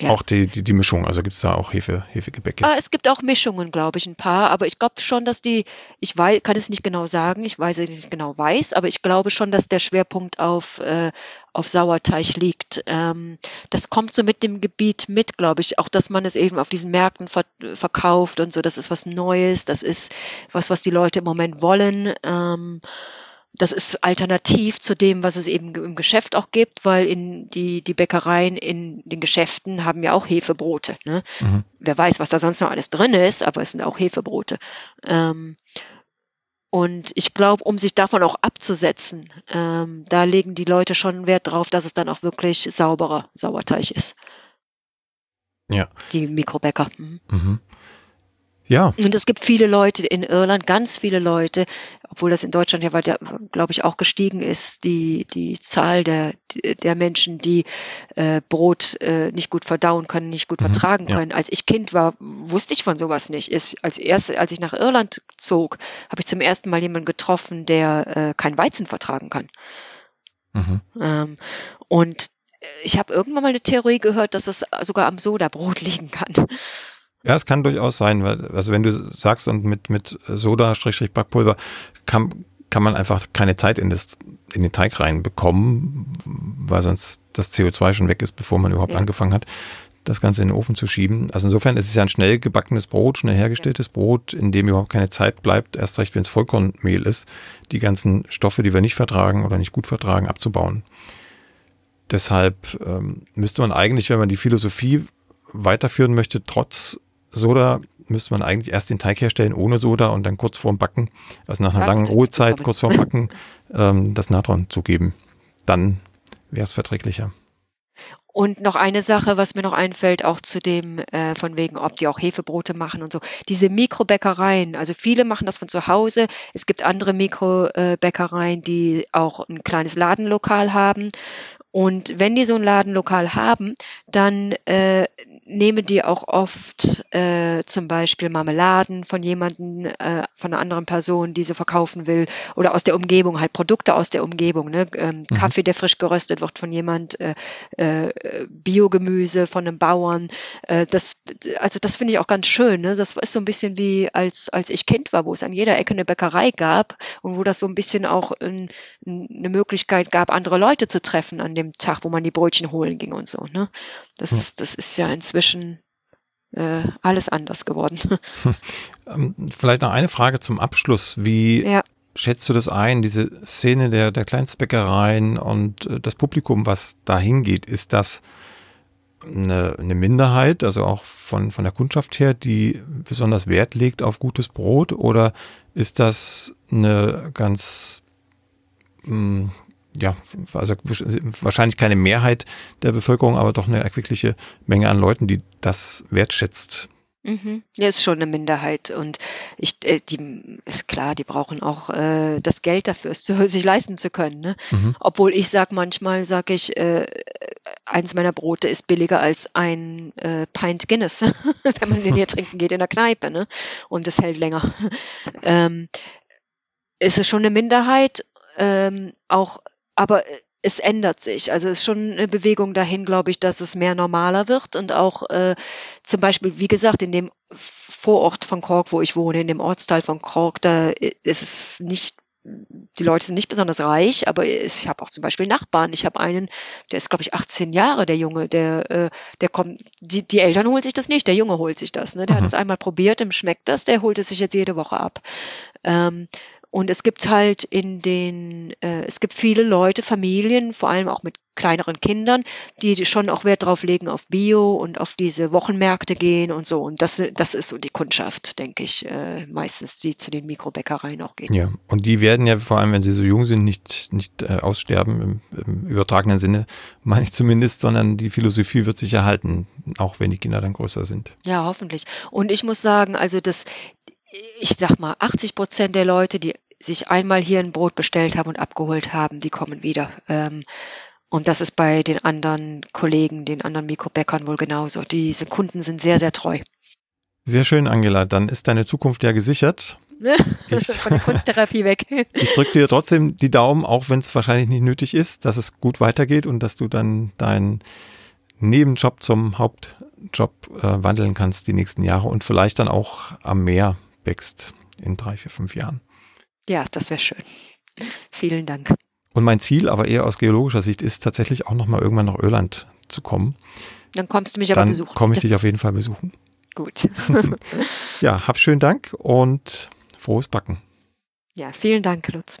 Ja. Auch die, die, die Mischung, also gibt es da auch Hefe, Hefegebäcke? Ah, es gibt auch Mischungen, glaube ich, ein paar, aber ich glaube schon, dass die, ich weiß, kann es nicht genau sagen, ich weiß es nicht genau weiß, aber ich glaube schon, dass der Schwerpunkt auf, äh, auf Sauerteig liegt. Ähm, das kommt so mit dem Gebiet mit, glaube ich, auch dass man es eben auf diesen Märkten ver verkauft und so, das ist was Neues, das ist was, was die Leute im Moment wollen. Ähm, das ist alternativ zu dem, was es eben im Geschäft auch gibt, weil in die, die Bäckereien in den Geschäften haben ja auch Hefebrote. Ne? Mhm. Wer weiß, was da sonst noch alles drin ist, aber es sind auch Hefebrote. Ähm, Und ich glaube, um sich davon auch abzusetzen, ähm, da legen die Leute schon Wert drauf, dass es dann auch wirklich sauberer Sauerteig ist. Ja. Die Mikrobäcker. Mhm. Mhm. Ja. Und es gibt viele Leute in Irland, ganz viele Leute, obwohl das in Deutschland ja, glaube ich, auch gestiegen ist, die, die Zahl der, der Menschen, die äh, Brot äh, nicht gut verdauen können, nicht gut mhm, vertragen können. Ja. Als ich Kind war, wusste ich von sowas nicht. Ist, als, erst, als ich nach Irland zog, habe ich zum ersten Mal jemanden getroffen, der äh, kein Weizen vertragen kann. Mhm. Ähm, und ich habe irgendwann mal eine Theorie gehört, dass es sogar am Sodabrot liegen kann. Ja, es kann durchaus sein, weil, also wenn du sagst und mit, mit Soda-Backpulver kann, kann man einfach keine Zeit in, das, in den Teig reinbekommen, weil sonst das CO2 schon weg ist, bevor man überhaupt ja. angefangen hat, das Ganze in den Ofen zu schieben. Also insofern ist es ja ein schnell gebackenes Brot, schnell hergestelltes. Brot, in dem überhaupt keine Zeit bleibt, erst recht, wenn es Vollkornmehl ist, die ganzen Stoffe, die wir nicht vertragen oder nicht gut vertragen, abzubauen. Deshalb ähm, müsste man eigentlich, wenn man die Philosophie weiterführen möchte, trotz Soda müsste man eigentlich erst den Teig herstellen ohne Soda und dann kurz vorm Backen, also nach einer ja, langen Ruhezeit, kurz vorm Backen, ähm, das Natron zugeben. Dann wäre es verträglicher. Und noch eine Sache, was mir noch einfällt, auch zu dem, äh, von wegen, ob die auch Hefebrote machen und so. Diese Mikrobäckereien, also viele machen das von zu Hause. Es gibt andere Mikrobäckereien, die auch ein kleines Ladenlokal haben. Und wenn die so ein Ladenlokal haben, dann äh, nehmen die auch oft äh, zum Beispiel Marmeladen von jemandem, äh, von einer anderen Person, die sie verkaufen will, oder aus der Umgebung, halt Produkte aus der Umgebung. Ne? Ähm, mhm. Kaffee, der frisch geröstet wird von jemand, äh, äh, Biogemüse von einem Bauern. Äh, das, also das finde ich auch ganz schön. Ne? Das ist so ein bisschen wie als, als ich Kind war, wo es an jeder Ecke eine Bäckerei gab und wo das so ein bisschen auch ein, eine Möglichkeit gab, andere Leute zu treffen an dem Tag, wo man die Brötchen holen ging und so. Ne? Das, hm. das ist ja inzwischen äh, alles anders geworden. Ähm, vielleicht noch eine Frage zum Abschluss. Wie ja. schätzt du das ein, diese Szene der, der Kleinstbäckereien und äh, das Publikum, was da hingeht? Ist das eine, eine, Minderheit, also auch von, von der Kundschaft her, die besonders Wert legt auf gutes Brot? Oder ist das eine ganz mh, hm, ja, also wahrscheinlich keine Mehrheit der Bevölkerung, aber doch eine erquickliche Menge an Leuten, die das wertschätzt. Mhm. Ja, ist schon eine Minderheit und ich, äh, die ist klar, die brauchen auch äh, das Geld dafür, es zu, sich leisten zu können. Ne? Mhm. Obwohl ich sage manchmal, sage ich, äh, eins meiner Brote ist billiger als ein äh, Pint Guinness, wenn man den hier trinken geht in der Kneipe, ne? Und es hält länger. ähm, es ist schon eine Minderheit, ähm, auch aber äh, es ändert sich. Also es ist schon eine Bewegung dahin, glaube ich, dass es mehr normaler wird und auch äh, zum Beispiel, wie gesagt, in dem Vorort von Cork, wo ich wohne, in dem Ortsteil von Cork, da ist es nicht die Leute sind nicht besonders reich, aber ich habe auch zum Beispiel Nachbarn. Ich habe einen, der ist, glaube ich, 18 Jahre, der Junge, der, äh, der kommt, die, die Eltern holen sich das nicht, der Junge holt sich das. Ne? Der mhm. hat es einmal probiert, dem schmeckt das, der holt es sich jetzt jede Woche ab. Ähm, und es gibt halt in den, äh, es gibt viele Leute, Familien, vor allem auch mit kleineren Kindern, die schon auch Wert drauf legen auf Bio und auf diese Wochenmärkte gehen und so. Und das, das ist so die Kundschaft, denke ich, äh, meistens, die zu den Mikrobäckereien auch gehen. Ja, und die werden ja vor allem, wenn sie so jung sind, nicht, nicht äh, aussterben im, im übertragenen Sinne, meine ich zumindest, sondern die Philosophie wird sich erhalten, auch wenn die Kinder dann größer sind. Ja, hoffentlich. Und ich muss sagen, also das, ich sag mal, 80 Prozent der Leute, die sich einmal hier ein Brot bestellt haben und abgeholt haben, die kommen wieder. Ähm, und das ist bei den anderen Kollegen, den anderen Mikrobäckern wohl genauso. Diese Kunden sind sehr, sehr treu. Sehr schön, Angela. Dann ist deine Zukunft ja gesichert. Ich, Von der Kunsttherapie weg. Ich drücke dir trotzdem die Daumen, auch wenn es wahrscheinlich nicht nötig ist, dass es gut weitergeht und dass du dann deinen Nebenjob zum Hauptjob äh, wandeln kannst die nächsten Jahre und vielleicht dann auch am Meer wächst in drei, vier, fünf Jahren. Ja, das wäre schön. Vielen Dank. Und mein Ziel, aber eher aus geologischer Sicht, ist tatsächlich auch nochmal irgendwann nach Irland zu kommen. Dann kommst du mich aber Dann besuchen. Dann komme ich dich auf jeden Fall besuchen. Gut. ja, hab schönen Dank und frohes Backen. Ja, vielen Dank, Lutz.